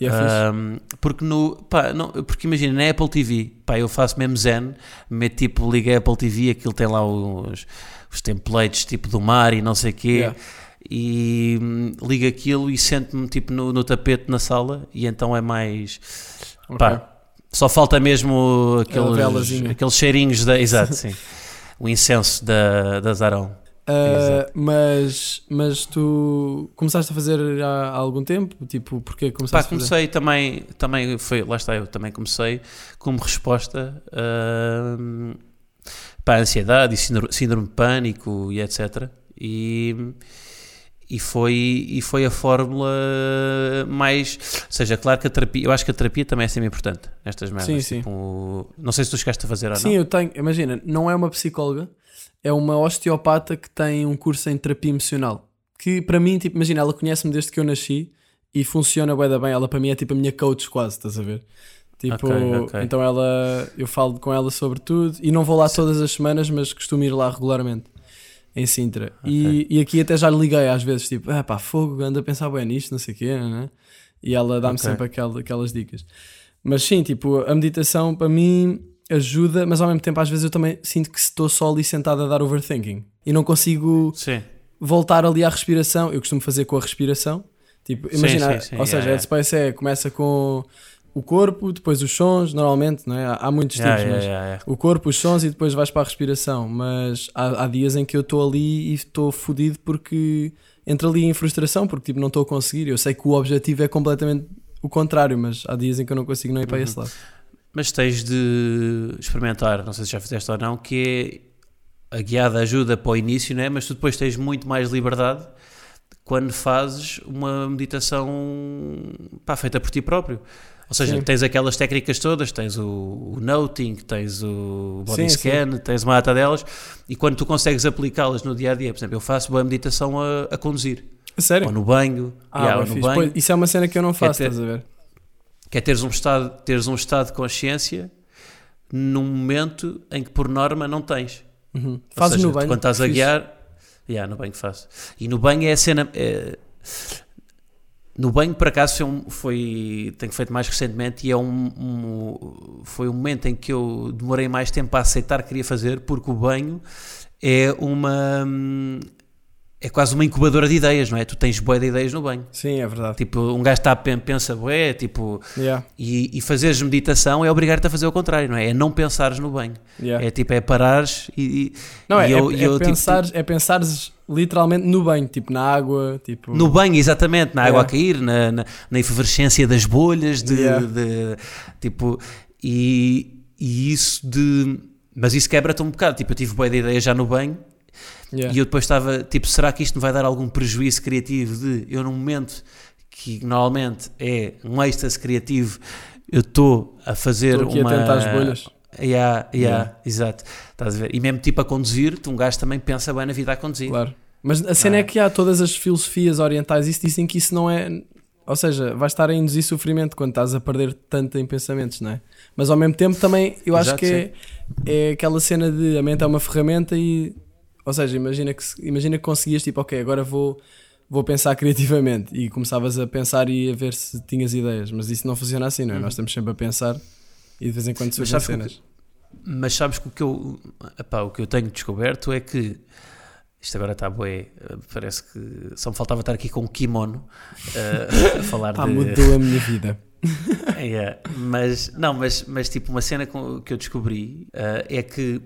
E é. Um, porque no pá, não, porque imagina na Apple TV pá, eu faço mesmo zen meto tipo liga a Apple TV aquilo tem lá os, os templates tipo do mar e não sei o quê Yeah. E hum, liga aquilo e sento-me tipo no, no tapete na sala e então é mais Ok. pá, só falta mesmo aqueles, velazinha. aqueles cheirinhos da exato sim o incenso da, da Zarão Uh, mas, mas tu começaste a fazer há, há algum tempo? Tipo, porquê começaste Pá, a fazer? comecei também, também foi, lá está eu, também comecei como resposta uh, para a ansiedade e síndrome, síndrome de pânico e etc. E, e, foi, e foi a fórmula mais. Ou seja, claro que a terapia, eu acho que a terapia também é sempre importante nestas merdas. Sim, sim. Tipo, não sei se tu chegaste a fazer ou Sim, não. eu tenho. Imagina, não é uma psicóloga, é uma osteopata que tem um curso em terapia emocional. Que para mim, tipo, imagina, ela conhece-me desde que eu nasci e funciona da bem. Ela para mim é tipo a minha coach quase, estás a ver? Tipo, Ok, ok. então ela, eu falo com ela sobre tudo e não vou lá todas as semanas, mas costumo ir lá regularmente em Sintra. E, e aqui até já liguei às vezes, tipo, ah pá, fogo, ando a pensar bem nisto, não sei o quê, né? E ela dá-me Ok. sempre aquela, aquelas dicas. Mas sim, tipo, a meditação para mim ajuda, mas ao mesmo tempo às vezes eu também sinto que estou só ali sentado a dar overthinking e não consigo Sim. voltar ali à respiração. Eu costumo fazer com a respiração. Tipo, imagina, sim, sim, ou seja, yeah, a Headspace é, começa com o corpo, depois os sons, normalmente, não é? Há, há muitos tipos, yeah, mas yeah, yeah. o corpo, os sons e depois vais para a respiração. Mas há, há dias em que eu estou ali e estou fodido porque entro ali em frustração, porque tipo, não estou a conseguir. Eu sei que o objetivo é completamente o contrário, mas há dias em que eu não consigo não ir para Uhum. esse lado. Mas tens de experimentar, não sei se já fizeste ou não, que é a guiada ajuda para o início, não é? mas tu depois tens muito mais liberdade quando fazes uma meditação pá, feita por ti próprio. Ou seja, Sim. tens aquelas técnicas todas, tens o, o noting, tens o body Sim, scan, tens uma data delas, e quando tu consegues aplicá-las no dia a dia, por exemplo, eu faço boa meditação a, a conduzir, sério? ou no banho, Ah, yeah, no banho, Pois, isso é uma cena que eu não faço, ter- estás a ver? que é teres um estado, teres um estado de consciência num momento em que por norma não tens. Uhum. Fazes seja, no banho? Quando estás a guiar, yeah, no banho faço. E no banho é a cena. é- no banho, por acaso, foi, um- foi- tenho feito mais recentemente e é um, um- foi um momento em que eu demorei mais tempo a aceitar que queria fazer, porque o banho é uma. É quase uma incubadora de ideias, não é? Tu tens boé de ideias no banho. Sim, é verdade. Tipo, um gajo está a pen- pensa bué, tipo, Yeah, e, e fazeres meditação é obrigar-te a fazer o contrário, não é? É não pensares no banho. yeah. É tipo, é parares e. e- Não, é, e eu- é, eu, é, tipo, pensares, é pensares literalmente no banho, tipo na água, tipo... No banho, exatamente, na água Yeah. a cair, na, na, na efervescência das bolhas, de, Yeah. de- tipo, e, e isso de. Mas isso quebra-te um bocado. Tipo, eu tive boa de ideia já no banho Yeah. e eu depois estava, tipo, será que isto me vai dar algum prejuízo criativo de eu num momento que normalmente é um êxtase criativo, eu estou a fazer aqui uma. atento às bolhas. Yeah, yeah, Yeah. exato. Estás a ver? E mesmo tipo a conduzir, tu, um gajo também pensa bem na vida a conduzir. Claro. Mas a cena Ah. é que há todas as filosofias orientais isso dizem que isso não é. Ou seja, vais estar a induzir sofrimento quando estás a perder tanto em pensamentos, não é? Mas ao mesmo tempo também eu acho Exato, que é, é aquela cena de a mente é uma ferramenta e. Ou seja, imagina que, imagina que conseguias tipo, ok, agora vou, vou pensar [laughs] criativamente e começavas a pensar e a ver se tinhas ideias, mas isso não funciona assim, não é? Nós estamos sempre a pensar e de vez em quando surgem sabes que o cenas. Mas sabes que o que eu, epá, o que eu tenho descoberto é que isto agora está bué, eh, parece que só me faltava estar aqui com um kimono eh, a falar Pá, de. mudou a minha vida. [laughs] Yeah, mas não, mas, mas tipo uma cena que eu descobri eh, é que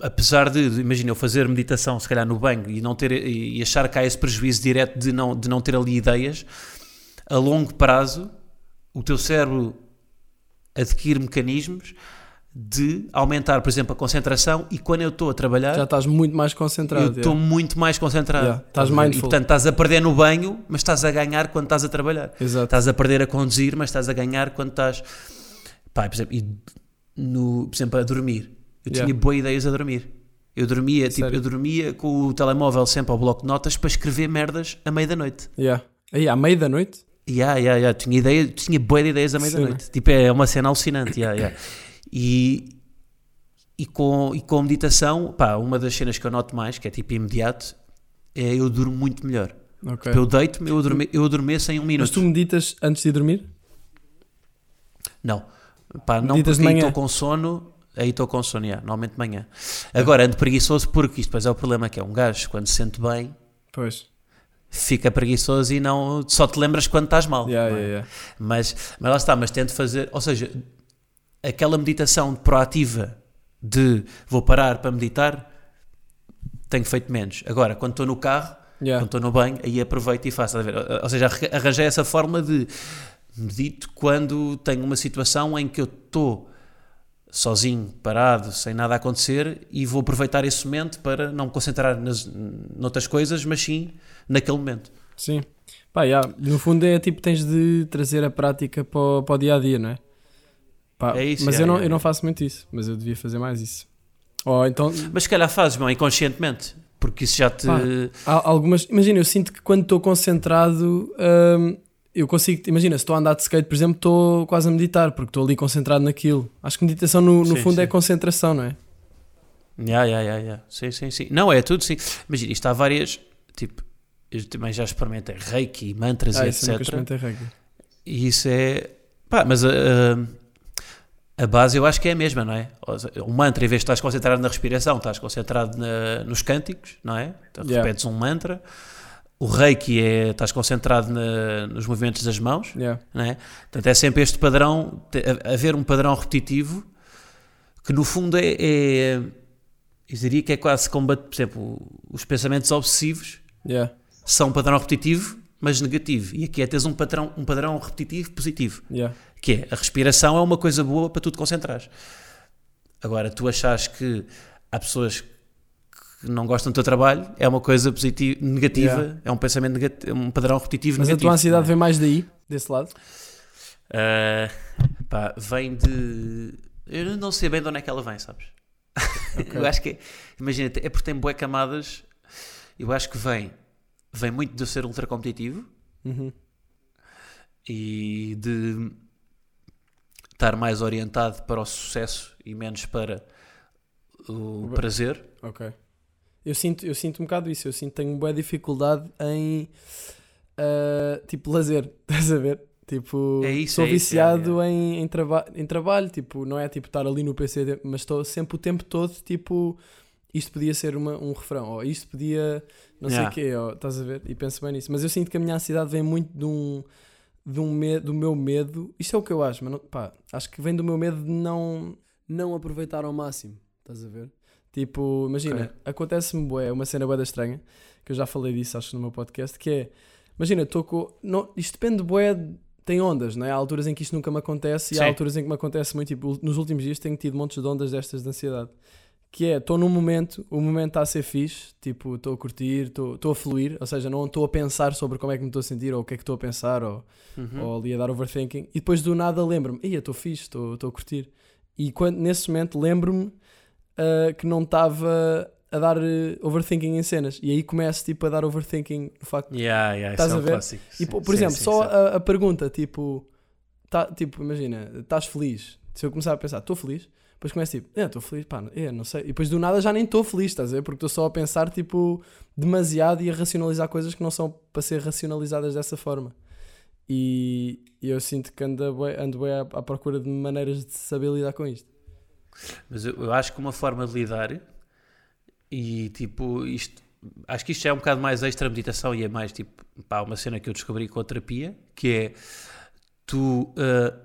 apesar de, imagina eu fazer meditação se calhar no banho e não ter e achar que há esse prejuízo direto de não, de não ter ali ideias, a longo prazo o teu cérebro adquire mecanismos de aumentar, por exemplo, a concentração e quando eu estou a trabalhar Já estás muito mais concentrado. eu estou yeah. muito mais concentrado. Yeah, estás mindful. E portanto estás a perder no banho, mas estás a ganhar quando estás a trabalhar. Exato. Estás a perder a conduzir, mas estás a ganhar quando estás. Pá, por exemplo, no, por exemplo, a dormir. Eu Yeah. tinha boas ideias a dormir. Eu dormia, tipo, Sério? eu dormia com o telemóvel sempre ao bloco de notas para escrever merdas à meia da noite. Yeah. Aí, à meia da noite? Yeah, yeah, yeah. Tinha, ideia, tinha boas ideias à meia da Sim. noite. Tipo, é uma cena alucinante. Yeah, yeah. E, e, com, e com a meditação, pá, uma das cenas que eu noto mais, que é tipo imediato, é eu durmo muito melhor. Ok. Eu deito-me, eu, adorme, eu adormeço em um minuto. Mas tu meditas antes de dormir? Não. Pá, não Meditas porque estou com sono, aí estou com sono, yeah, normalmente de manhã. Agora, ando preguiçoso porque isto depois é o problema que é um gajo, quando se sente bem, Pois. Fica preguiçoso e não só te lembras quando estás mal. Yeah, é? yeah. Mas, mas lá está, mas tento fazer, ou seja, aquela meditação proativa de vou parar para meditar, tenho feito menos. Agora, quando estou no carro, quando estou no banho, aí aproveito e faço. Ou seja, arra- arranjei essa forma de medito quando tenho uma situação em que eu estou sozinho, parado, sem nada a acontecer e vou aproveitar esse momento para não me concentrar nas, noutras coisas, mas sim naquele momento. Sim. Pá, yeah. No fundo é tipo, tens de trazer a prática para o, para o dia a dia, não é? Pá, É isso, mas yeah, eu, não, yeah, eu não yeah. faço muito isso, mas eu devia fazer mais isso. Ou então, Mas se calhar fazes, meu, inconscientemente, porque isso já te. Pá. há algumas. Imagina, eu sinto que quando estou concentrado, hum, eu consigo. Imagina, se estou a andar de skate, por exemplo, estou quase a meditar, porque estou ali concentrado naquilo. Acho que meditação, no, no Sim, fundo, é sim. concentração, não é? Ya, ya, ya, ya. Sim, sim, sim. Não, é tudo sim. Imagina, isto há várias. Tipo, eu também já experimentei reiki, mantras Ah, e nunca etc. experimentei reiki. E isso é. Pá, mas a, a, a base eu acho que é a mesma, não é? O mantra, em vez de estás concentrado na respiração, estás concentrado na- nos cânticos, não é? Então, Yeah. repetes um mantra. O reiki é. estás concentrado na- nos movimentos das mãos, Yeah. não é? Portanto, é sempre este padrão, haver um padrão repetitivo que no fundo é. é eu diria que é quase combate, por exemplo, os pensamentos obsessivos Yeah. São um padrão repetitivo, mas negativo. E aqui é teres um padrão, um padrão repetitivo positivo. Yeah. Que é, a respiração é uma coisa boa para tu te concentrares. Agora, tu achas que há pessoas que não gostam do teu trabalho, é uma coisa positiva, negativa, Yeah. é um pensamento negativo, é um padrão repetitivo Mas a negativo. tua ansiedade vem mais daí, desse lado? Ah, pá, vem de... Eu não sei bem de onde é que ela vem, sabes? [laughs] eu acho que, é- imagina, é porque tem boé camadas, eu acho que vem, vem muito de ser ultra competitivo, Uhum. e de estar mais orientado para o sucesso e menos para o Bem- prazer. Ok. Eu sinto, eu sinto um bocado isso. Eu sinto que tenho boa dificuldade em ah, tipo lazer, [laughs] estás a ver? Tipo, É isso, sou é isso, viciado Em, em, traba em trabalho, tipo, não é tipo estar ali no PC, mas estou sempre o tempo todo, tipo, isto podia ser uma, um refrão, ou isto podia não sei o Yeah. quê, ou, estás a ver? E penso bem nisso. Mas eu sinto que a minha ansiedade vem muito de um, de um medo, do meu medo, isto é o que eu acho, mas não, pá, acho que vem do meu medo de não, não aproveitar ao máximo, estás a ver? Tipo, imagina, Ok. acontece-me bué, uma cena bué da estranha, que eu já falei disso, acho, no meu podcast, que é, imagina, estou com, não, isto depende bué, de- tem ondas, não é? Há alturas em que isto nunca me acontece e Sim. há alturas em que me acontece muito, tipo, nos últimos dias tenho tido montes de ondas destas de ansiedade. Que é, estou num momento, o momento está a ser fixe, tipo, estou a curtir, estou a fluir, ou seja, não estou a pensar sobre como é que me estou a sentir ou o que é que estou a pensar ou, Uhum. ou ali a dar overthinking e depois do nada lembro-me, ia, estou fixe, estou a curtir. E quando, nesse momento lembro-me ah, que não estava a dar eh, overthinking em cenas e aí começo tipo a dar overthinking no facto Yeah, yeah, Estás é a ver? clássico. e, Sim, por sim, exemplo, sim, só a, a pergunta, tipo, tá, tipo, imagina, estás feliz? Se eu começar a pensar, estou feliz, depois começo tipo, é, estou feliz, pá, é, não sei. E depois do nada já nem estou feliz, estás a ver? Porque estou só a pensar, tipo, demasiado e a racionalizar coisas que não são para ser racionalizadas dessa forma. E, eu sinto que ando, bué- ando bué à, à procura de maneiras de saber lidar com isto. Mas eu, eu acho que uma forma de lidar e tipo isto acho que isto já é um bocado mais extra meditação e é mais tipo pá, uma cena que eu descobri com a terapia que é tu ah,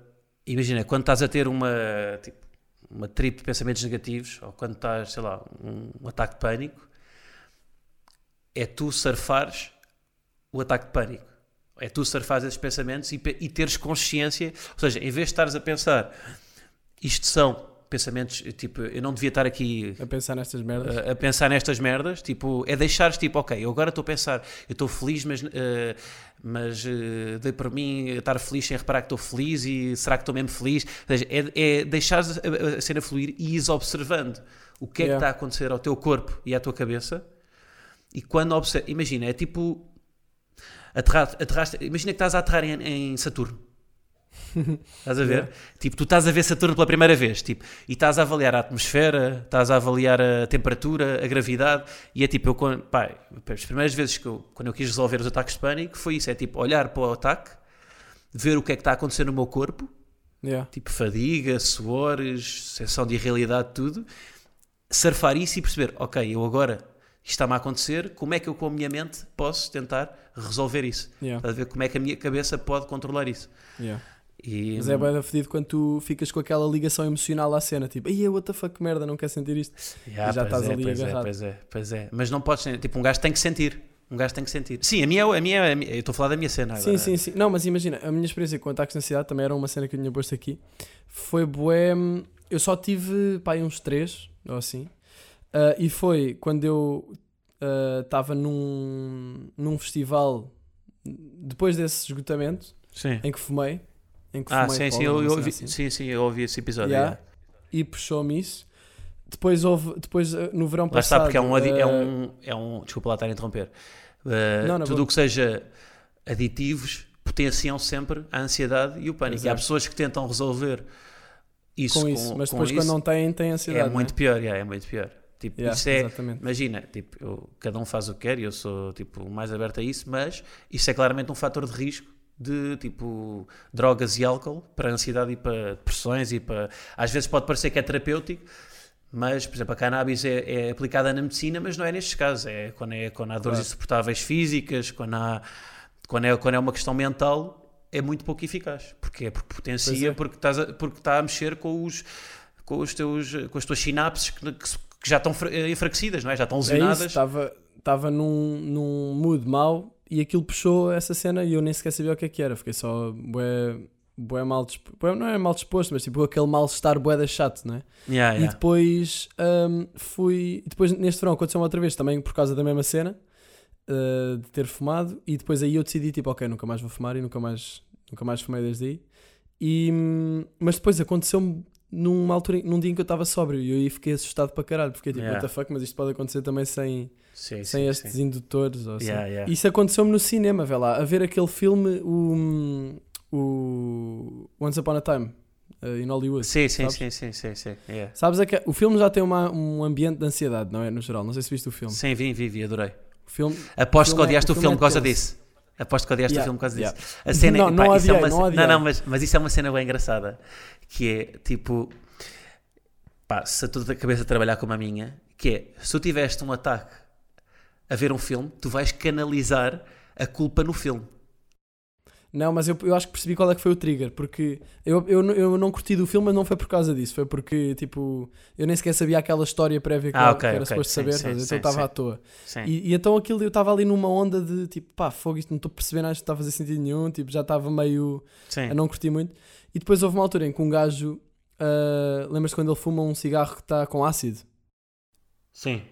imagina quando estás a ter uma tipo, uma trip de pensamentos negativos ou quando estás sei lá um, um ataque de pânico é tu surfares o ataque de pânico é tu surfares esses pensamentos e, e teres consciência ou seja em vez de estares a pensar isto são pensamentos, tipo, eu não devia estar aqui A pensar nestas merdas. a, a pensar nestas merdas, tipo, é deixares, tipo, ok, eu agora estou a pensar, eu estou feliz, mas, eh, mas eh, dei para mim estar feliz sem reparar que estou feliz e será que estou mesmo feliz? Ou seja, é, é deixares a, a cena fluir e ires observando o que é que Yeah. está a acontecer ao teu corpo e à tua cabeça e quando observa, imagina, é tipo aterrar, aterraste, imagina que estás a aterrar em, em Saturno. Estás a ver? Yeah. Tipo, tu estás a ver Saturno pela primeira vez tipo, e estás a avaliar a atmosfera, estás a avaliar a temperatura, a gravidade, e é tipo, eu, pá, as primeiras vezes que eu, quando eu quis resolver os ataques de pânico foi isso: é tipo, olhar para o ataque, ver o que é que está a acontecer no meu corpo, Yeah. tipo fadiga, suores, sensação de irrealidade, tudo, surfar isso e perceber, ok, eu agora isto está-me a acontecer, como é que eu com a minha mente posso tentar resolver isso? Yeah. Estás a ver como é que a minha cabeça pode controlar isso? Yeah. E, Mas é bem fedido quando tu ficas com aquela ligação emocional à cena, tipo, ai, what the fuck, merda, não quero sentir isto. Yeah, e já estás é, ali pois é, agarrado. pois é, pois é. Mas não podes, sentir- tipo, um gajo tem que sentir. Um gajo tem que sentir. Sim, a minha, é- a minha, é- a minha- eu estou a falar da minha cena agora. Sim, sim, sim. Não, mas imagina, a minha experiência com ataques de ansiedade também era uma cena que eu tinha posto aqui. Foi bué. Eu só tive, pá, uns três, ou assim. Ah, e foi quando eu estava num, num festival, depois desse esgotamento, Sim. em que fumei. Em que Ah, sim, sim, eu, eu ouvi, assim. sim, sim, eu ouvi esse episódio. Yeah. yeah. E puxou-me isso. Depois houve, depois ah, no verão Lá passado. está, porque é um, adi- é ah, um, é um. Desculpa lá estar a interromper. Uh, Não, não, tudo o que seja aditivos potenciam sempre a ansiedade e o pânico. E há Exato. pessoas que tentam resolver isso com isso, mas com depois quando isso, não têm, têm ansiedade. é muito pior, yeah, é muito pior. Tipo, é? Yeah, isso é, Exatamente. imagina, tipo, eu- cada um faz o que quer e eu sou tipo mais aberto a isso, mas isso é claramente um fator de risco de tipo drogas e álcool para ansiedade e para depressões e para às vezes pode parecer que é terapêutico, mas por exemplo a cannabis é, é aplicada na medicina, mas não é nestes casos, é quando, é quando há dores Claro. insuportáveis físicas, quando há quando é, quando é uma questão mental é muito pouco eficaz. Porquê? Porque potencia, é. porque, estás a, porque está a mexer com os com os teus com as tuas sinapses que, que que já estão fra- enfraquecidas, não é? Já estão É isso, lesionadas. estava estava num, num mood mau e aquilo puxou essa cena e eu nem sequer sabia o que é que era. Fiquei só bué, bué mal disposto. Não é mal disposto, mas tipo aquele mal-estar bué da chato, não é? Yeah, E yeah. depois hum, fui. e Depois neste verão aconteceu outra vez também por causa da mesma cena uh, de ter fumado. E depois aí eu decidi, tipo, ok, nunca mais vou fumar e nunca mais, nunca mais fumei desde aí. E, hum, mas depois aconteceu-me numa altura, num dia em que eu estava sóbrio e eu aí fiquei assustado para caralho. Fiquei tipo, Yeah. what the fuck, mas isto pode acontecer também sem, Sim, sem sim, estes sim. indutores. Ou assim. Yeah, yeah. Isso aconteceu-me no cinema, vê lá, a ver aquele filme, o, o Once Upon a Time, uh, in Hollywood. Sim, sim, sim, sim, sim, sim. Yeah. Sabes, é que o filme já tem uma- um ambiente de ansiedade, não é? No geral, não sei se viste o filme. Sim, vi, vi, vi, adorei. O filme Aposto que filme é- odiaste o o filme filme é por causa disso. Aposto que odiaste Yeah, o filme por causa yeah. disso. A cena, Não, pá, não é uma não odiei. não, mas, mas isso é uma cena bem engraçada. Que é tipo, pá, se a tua cabeça trabalhar como a minha, que é se tu tiveste um ataque a ver um filme, tu vais canalizar a culpa no filme. Não, mas eu, eu acho que percebi qual é que foi o trigger, porque eu, eu, não- eu não curti do filme, mas não foi por causa disso, foi porque, tipo, eu nem sequer sabia aquela história prévia que, Ah, eu- ok, que era ok, suposto sim, saber, sim, então eu estava à toa. E, e então aquilo eu estava ali numa onda de, tipo, pá, fogo, isto não estou a perceber nada, isto não está a fazer sentido nenhum, tipo, já estava meio a não curtir muito. E depois houve uma altura em que um gajo, ah, lembras-te quando ele fuma um cigarro que está com ácido? Sim.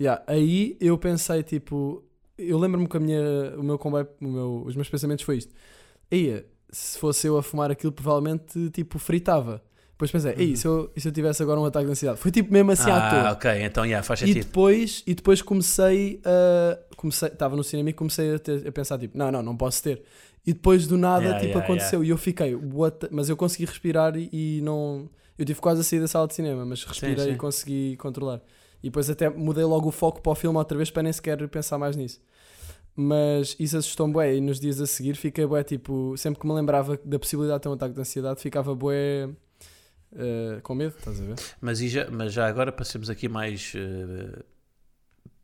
Yeah, aí eu pensei, tipo, eu lembro-me que a minha, o meu comboio, o meu, os meus pensamentos foi isto. Aí, se fosse eu a fumar aquilo, provavelmente, tipo, fritava. Depois pensei, Uhum. ei, se eu, e se eu tivesse agora um ataque de ansiedade? Foi tipo mesmo assim à ah, toa. ok, então yeah, faz E sentido. depois, e depois comecei a. Comecei, estava no cinema e comecei a, ter- a pensar, tipo, não, não, não posso ter. E depois do nada, Yeah, tipo, yeah, aconteceu. E eu fiquei, what mas eu consegui respirar e, e não. Eu tive quase a sair da sala de cinema, mas respirei sim. e consegui controlar. E depois até mudei logo o foco para o filme outra vez para nem sequer pensar mais nisso. Mas isso assustou-me bué e nos dias a seguir fiquei bué, tipo, sempre que me lembrava da possibilidade de ter um ataque de ansiedade, ficava bué eh, com medo, estás a ver? Mas, já, mas já agora passemos aqui mais eh,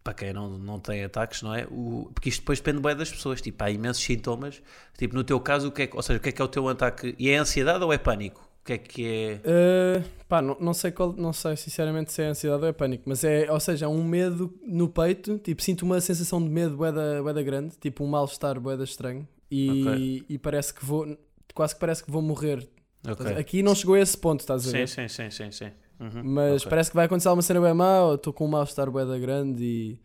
para quem não, não tem ataques, não é? O, porque isto depois depende bem das pessoas. Tipo, há imensos sintomas. Tipo, no teu caso, o que é, ou seja, o que é que é o teu ataque? E é ansiedade ou é pânico? O que é que é? Uh, pá, não, não sei qual, não sei sinceramente se é ansiedade ou é pânico, mas é, ou seja, um medo no peito, tipo, sinto uma sensação de medo bué da grande, tipo um mal-estar bué da estranho e, Ok. e parece que vou, quase que parece que vou morrer. Ok. Aqui não chegou a esse ponto, estás a Sim, ver? sim, sim, sim, sim. Uhum, Mas ok. parece que vai acontecer alguma cena bem má, ou estou com um mal-estar bué da grande e,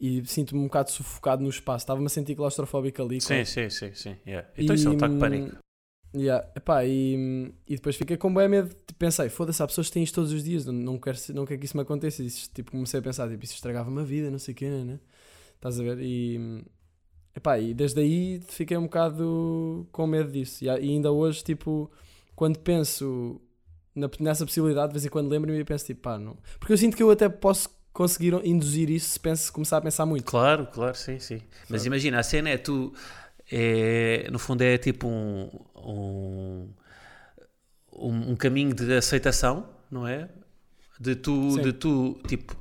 e sinto-me um bocado sufocado no espaço. Estava-me a sentir claustrofóbico ali. Sim, com- sim, sim, sim. yeah. Então isso é um ataque de pânico. Yeah. Epá, e, e depois fiquei com bem medo. Tipo, pensei, foda-se, há pessoas que têm isto todos os dias, não, não, quero, não quero que isso me aconteça. E tipo, comecei a pensar, tipo, isso estragava-me a vida, não sei o quê, né? Estás a ver? E, epá, e desde aí fiquei um bocado com medo disso. E, ainda hoje, tipo, quando penso na- nessa possibilidade, de vez em quando lembro-me e penso, tipo, pá, não. Porque eu sinto que eu até posso conseguir induzir isso se, penso, se começar a pensar muito. Claro, claro, sim, sim. Mas imagina, a cena é tu. É, no fundo, é tipo um, um, um, um caminho de aceitação, não é? De tu, Sim. de tu tipo.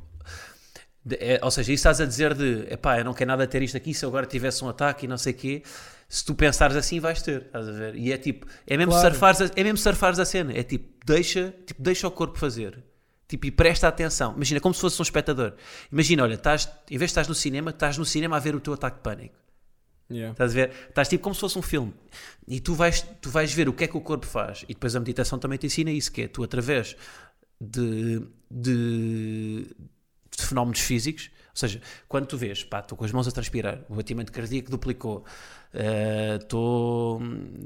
de- é, ou seja, isso estás a dizer de epá, eu não quero nada ter isto aqui, se eu agora tivesse um ataque e não sei o quê. Se tu pensares assim, vais ter, estás a ver? E é tipo, é mesmo, Claro. surfares, a, é mesmo surfares a cena. É tipo, deixa, tipo, deixa o corpo fazer. Tipo, e presta atenção. Imagina, como se fosse um espectador. Imagina, olha, estás, em vez de estás no cinema, estás no cinema a ver o teu ataque de pânico. Yeah. Estás a ver? Estás tipo como se fosse um filme. E tu vais, tu vais ver o que é que o corpo faz. E depois a meditação também te ensina isso, que é tu através de, de, de fenómenos físicos, ou seja, quando tu vês, pá, estou com as mãos a transpirar, o batimento cardíaco duplicou, estou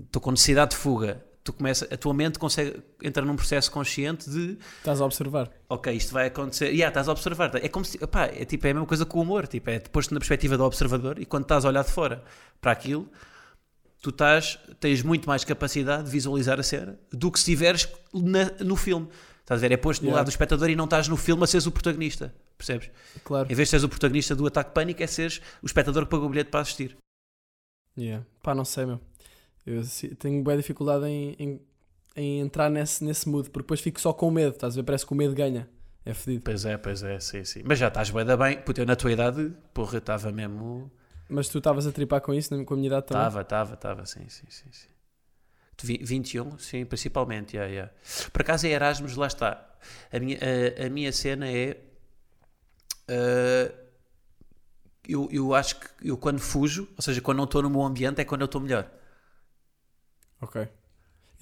estou com necessidade de fuga, tu começa, a tua mente consegue entrar num processo consciente de Estás a observar. ok, isto vai acontecer. E yeah, estás a observar. É como se, pá, é tipo, é a mesma coisa com o humor. Tipo, é posto na perspectiva do observador e quando estás a olhar de fora para aquilo, tu estás, tens muito mais capacidade de visualizar a cena do que se estiveres no filme. Estás a ver? É posto Yeah. lado do espectador e não estás no filme a seres o protagonista. Percebes? Claro. Em vez de seres o protagonista do ataque pânico, é seres o espectador que pagou o bilhete para assistir. Yeah. Pá, não sei, meu. Eu tenho boa dificuldade em, em, em entrar nesse, nesse mood, porque depois fico só com medo, estás a ver? Parece que o medo ganha. É fedido. Pois é, pois é, sim, sim. Mas já estás bem da bem. Puta, eu na tua idade, porra, estava mesmo. Mas tu estavas a tripar com isso, na- com a minha idade também? Estava, estava, estava, sim, sim, sim. sim. Tu vi- 21, sim, principalmente, yeah, yeah. Por acaso é Erasmus, lá está. A minha, a, a minha cena é. ah, eu, eu acho que eu quando fujo, ou seja, quando não estou no meu ambiente, é quando eu estou melhor. Ok. Eu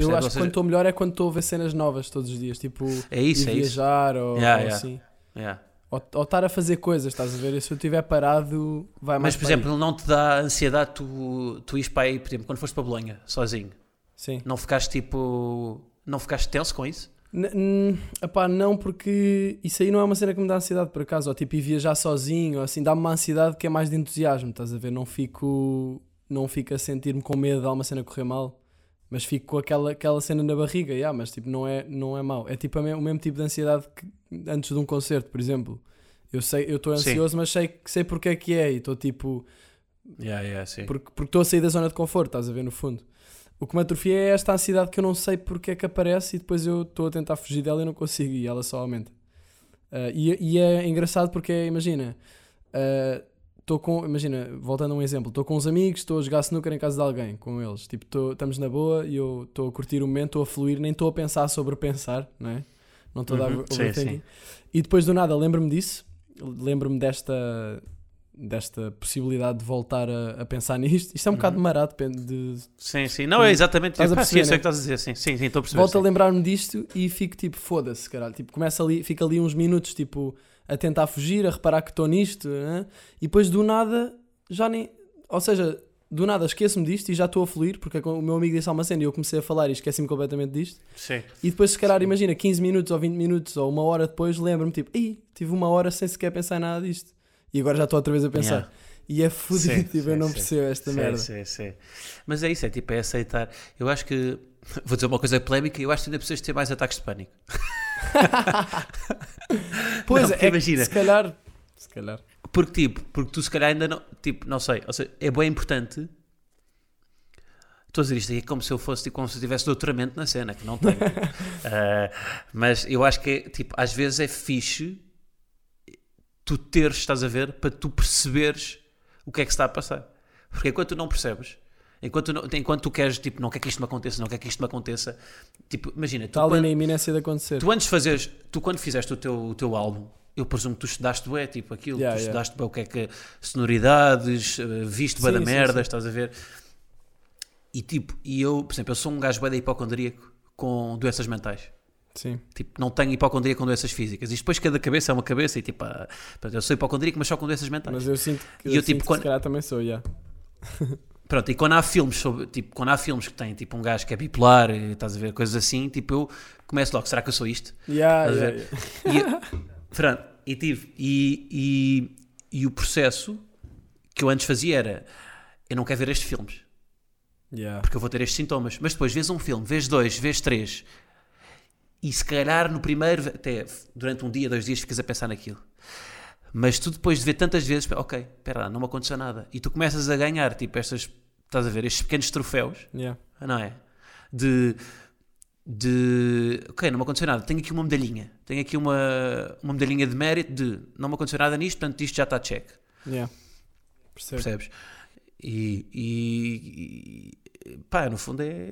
Percebe? acho Ou que seja- quando estou melhor é quando estou a ver cenas novas todos os dias, tipo É isso, é isso. viajar ou, Yeah, ou yeah. assim. Yeah. Ou, ou estar a fazer coisas, estás a ver? E se eu estiver parado, vai mais Mas, por para aí. exemplo, não te dá ansiedade tu, tu ires para aí, por exemplo, quando foste para Bolonha, sozinho? Sim. Não ficaste tipo. Não ficaste tenso com isso? N- epá, não, porque isso aí não é uma cena que me dá ansiedade por acaso, ou tipo ir viajar sozinho, ou assim, dá-me uma ansiedade que é mais de entusiasmo, estás a ver? Não fico, não fico a sentir-me com medo de alguma cena correr mal, mas fico com aquela, aquela cena na barriga, yeah, mas tipo, não é, não é mau. É tipo me- o mesmo tipo de ansiedade que antes de um concerto, por exemplo. Eu sei, eu estou Sim. ansioso, mas sei, sei porque é que é, e estou tipo, Yeah, yeah, sim. porque estou a sair da zona de conforto, estás a ver, no fundo. O que me atrofia é esta ansiedade que eu não sei porque é que aparece e depois eu estou a tentar fugir dela e não consigo e ela só aumenta. Ah, e, e é engraçado porque, imagina, estou com, imagina, voltando a um exemplo, estou com uns amigos, estou a jogar snooker em casa de alguém, com eles, tipo, tô- estamos na boa e eu estou a curtir o momento, estou a fluir, nem estou a pensar sobre pensar, não é? Não estou a dar Uhum, sim, sim. E depois do nada lembro-me disso, lembro-me desta desta possibilidade de voltar a, a pensar nisto. Isto é um bocado Uhum. marado, depende de, Sim, sim. Não, é exatamente. Estás a Pá, sim, perceber, eu sei o né? que estás a dizer. Sim, sim, sim, estou a perceber. volto a sim. lembrar-me disto e fico tipo, foda-se, caralho. Tipo, começa ali, fica ali uns minutos, tipo, a tentar fugir, a reparar que estou nisto, né? e depois do nada, já nem. Ou seja, do nada esqueço-me disto e já estou a fluir, porque o meu amigo disse alguma cena e eu comecei a falar e esqueci-me completamente disto. Sim. E depois, se calhar, imagina, 15 minutos ou 20 minutos ou uma hora depois, lembro-me, tipo, ih, tive uma hora sem sequer pensar em nada disto. E agora já estou outra vez a pensar. Yeah. E é fodido, Sim, tipo, eu sim, não sim. percebo esta Sim, merda. sim, sim. Mas é isso, é tipo, é aceitar. Eu acho que. [laughs] Vou dizer uma coisa polémica, eu acho que ainda precisas ter mais ataques de pânico. [laughs] [laughs] Pois Não, é, imagina. se calhar. Se calhar. Porque, tipo, porque tu se calhar ainda não. Tipo, não sei. Ou seja, é bem importante. Estou a dizer isto aqui como se eu fosse, tipo, como se eu tivesse doutoramento na cena, que não tenho. Ah, [laughs] mas eu acho que, é, tipo, às vezes é fixe tu teres, estás a ver, para tu perceberes o que é que se está a passar. Porque enquanto tu não percebes, enquanto enquanto tu queres, tipo, não quer que isto me aconteça, não quer que isto me aconteça, tipo, imagina, tu Está ali quando- na iminência de acontecer. Tu antes fazeres, tu quando fizeste o teu, o teu álbum, eu presumo que tu estudaste bem, tipo aquilo, Yeah, tu yeah. estudaste bem o que é que sonoridades, eh, viste bem da merda, sim. estás a ver? E tipo, e eu, por exemplo, eu sou um gajo bem hipocondríaco com doenças mentais. Sim. Tipo, não tenho hipocondria com doenças físicas. E depois cada cabeça é uma cabeça e tipo, ah, eu sou hipocondríaco, mas só com doenças mentais. Mas eu sinto que, E eu eu, tipo, quando- se calhar também sou, já. [laughs] Pronto, e quando há filmes sobre, tipo, quando há filmes que têm tipo um gajo que é bipolar, e estás a ver, coisas assim, tipo, eu começo logo, será que eu sou isto? Yeah, yeah, yeah. E, pronto, e tive. E, e, e o processo que eu antes fazia era: eu não quero ver estes filmes, Yeah. porque eu vou ter estes sintomas. Mas depois vês um filme, vês dois, vês três, e se calhar no primeiro, até durante um dia, dois dias, ficas a pensar naquilo. Mas tu depois de ver tantas vezes, ok, espera não me aconteceu nada. E tu começas a ganhar, tipo, estas, estás a ver, estes pequenos troféus Yeah. não é? De, de ok, não me aconteceu nada, tenho aqui uma medalhinha, tenho aqui uma, uma medalhinha de mérito de não me aconteceu nada nisto, portanto isto já está check, Yeah. Percebo. percebes? E, e- e, pá, no fundo é.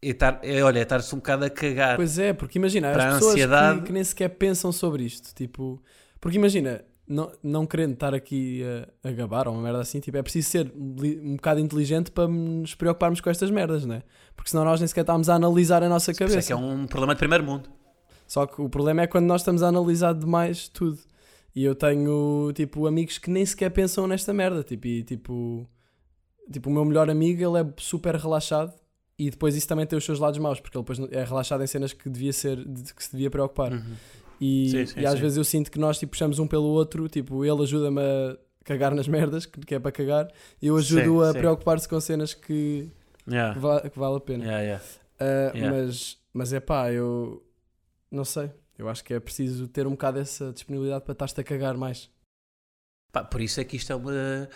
É, é olha, é estar-se um bocado a cagar. Pois é, porque imagina, as pessoas ansiedade- que, que nem sequer pensam sobre isto, tipo, porque imagina, não, não querendo estar aqui a, a gabar ou uma merda assim, tipo, é preciso ser um bocado inteligente para nos preocuparmos com estas merdas, né? Porque senão nós nem sequer estamos a analisar a nossa Por isso é cabeça. é um problema de primeiro mundo. Só que o problema é quando nós estamos a analisar demais tudo. E eu tenho, tipo, amigos que nem sequer pensam nesta merda. Tipo, e, tipo, tipo, o meu melhor amigo, ele é super relaxado. E depois isso também tem os seus lados maus, porque ele depois é relaxado em cenas que devia ser, de que se devia preocupar. E, Sim, sim, e às sim. vezes eu sinto que nós, tipo, puxamos um pelo outro. Tipo, ele ajuda-me a cagar nas merdas, que, é para cagar. E eu ajudo a preocupar-se com cenas que, Yeah. que, va- que vale a pena. Yeah, yeah. Uh. Mas, mas é pá, eu não sei. Eu acho que é preciso ter um bocado essa disponibilidade para estar-te a cagar mais. Pá, por isso é que isto é uma.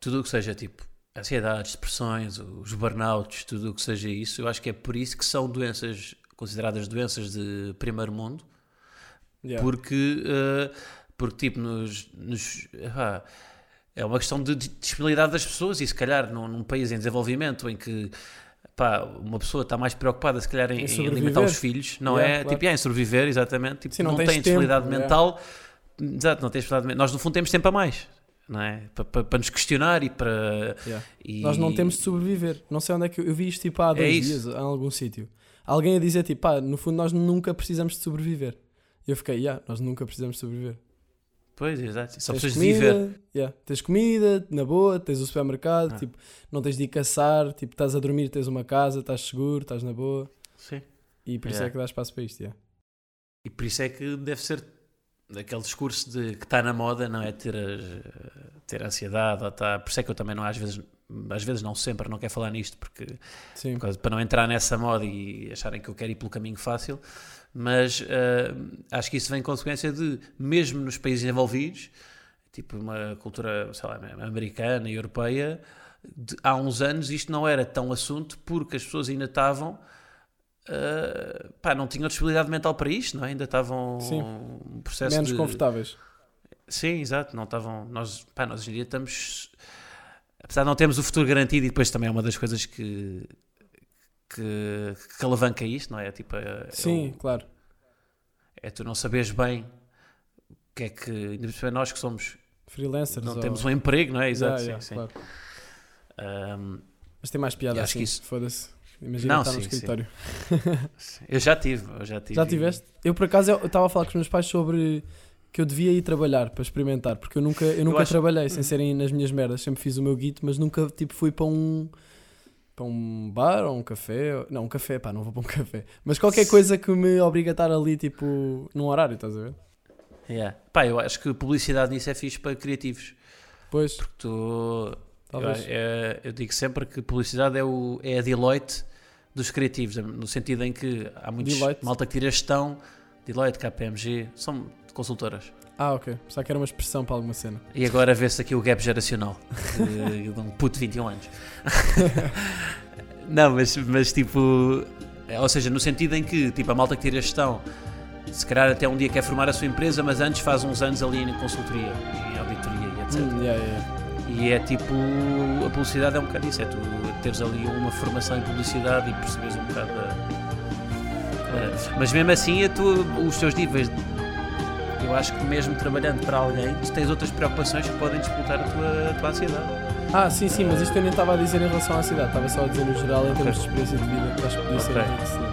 Tudo o que seja tipo ansiedades, depressões, os burnouts, tudo o que seja isso, eu acho que é por isso que são doenças consideradas doenças de primeiro mundo, Yeah. porque, eh, porque tipo, nos, nos- é uma questão de disponibilidade das pessoas e se calhar num, num país em desenvolvimento em que pá, uma pessoa está mais preocupada se calhar em, Em alimentar os filhos, não Yeah, é? claro. Tipo, é em sobreviver, exatamente. Tipo, Sim, não não, tem tempo, disponibilidade yeah. mental. Exato, não tens disponibilidade mental. Nós no fundo temos tempo a mais. Não é? Para, para, nos questionar e para. Yeah. e- Nós não temos de sobreviver. Não sei onde é que eu, eu vi isto tipo há dois É dias, em algum sítio. Alguém a dizer tipo, pá, no fundo nós nunca precisamos de sobreviver. Eu fiquei, yeah, nós nunca precisamos sobreviver. Pois, exato. Só Tens precisas de viver. comida, yeah, tens comida, na boa, tens o supermercado, Ah. tipo, não tens de ir caçar, tipo, estás a dormir, tens uma casa, estás seguro, estás na boa. Sim. E por isso Yeah. é que dá espaço para isto, yeah. E por isso é que deve ser aquele discurso de que está na moda, não é? Ter, as- ter ansiedade, ou tá, por isso é que eu também não, às vezes, às vezes não sempre, não quero falar nisto, porque Sim. por causa- para não entrar nessa moda e acharem que eu quero ir pelo caminho fácil, mas ah, acho que isso vem em consequência de, mesmo nos países envolvidos, tipo uma cultura, sei lá, americana e europeia, de- há uns anos isto não era tão assunto porque as pessoas ainda estavam. ah, pá, não tinham disponibilidade mental para isto, não é? Ainda estavam Sim. um processo Menos de... confortáveis. Sim, exato, não estavam. Nós, pá, nós hoje em dia estamos. Apesar de não termos o futuro garantido, e depois também é uma das coisas que. Que, que alavanca isto, não é? Tipo, é, Sim, é, o- claro. é tu não saberes bem o que é que. Nós que somos. Freelancers. Não ou- temos um emprego, não é? Exato, Yeah, sim, yeah, sim. claro. Ahm, Mas tem mais piada acho assim. que isso- Foda-se. Imagina Não, estar no sim, sim. escritório. [laughs] eu já tive, eu já tive. Já tiveste? Eu por acaso eu estava a falar com os meus pais sobre que eu devia ir trabalhar para experimentar, porque eu nunca, eu nunca acho- trabalhei sem serem nas minhas merdas, sempre fiz o meu guito, mas nunca tipo fui para um para um bar ou um café, não, um café, pá, não vou para um [laughs] café, mas qualquer coisa que me obriga a estar ali tipo num horário, estás a ver? Yeah. Pá, eu acho que publicidade nisso é fixe para criativos. Pois, Tu, eu, talvez. é- eu digo sempre que publicidade é, o, é a Deloitte dos criativos, no sentido em que há muitos Deloitte? malta que tira gestão, Deloitte, KPMG, são consultoras. Ah, ok. Só que era uma expressão para alguma cena. E agora vê-se aqui o gap geracional de, de um puto de 21 anos. [laughs] Não, mas, mas tipo, é, ou seja, no sentido em que tipo, a malta que tira gestão, se calhar até um dia quer formar a sua empresa, mas antes faz uns anos ali em consultoria, em auditoria e etc. Hum, yeah, yeah. E é tipo, a publicidade é um bocado isso, é tu teres ali uma formação em publicidade e perceberes um bocado da. da- mas mesmo assim, a tu, os teus níveis, eu acho que mesmo trabalhando para alguém, tu tens outras preocupações que podem disputar a tua, a tua ansiedade. Ah, sim, sim, mas isto eu nem estava a dizer em relação à cidade, estava só a dizer no geral em termos de experiência de vida, que acho que podia ser Ok. enriquecedor. It was late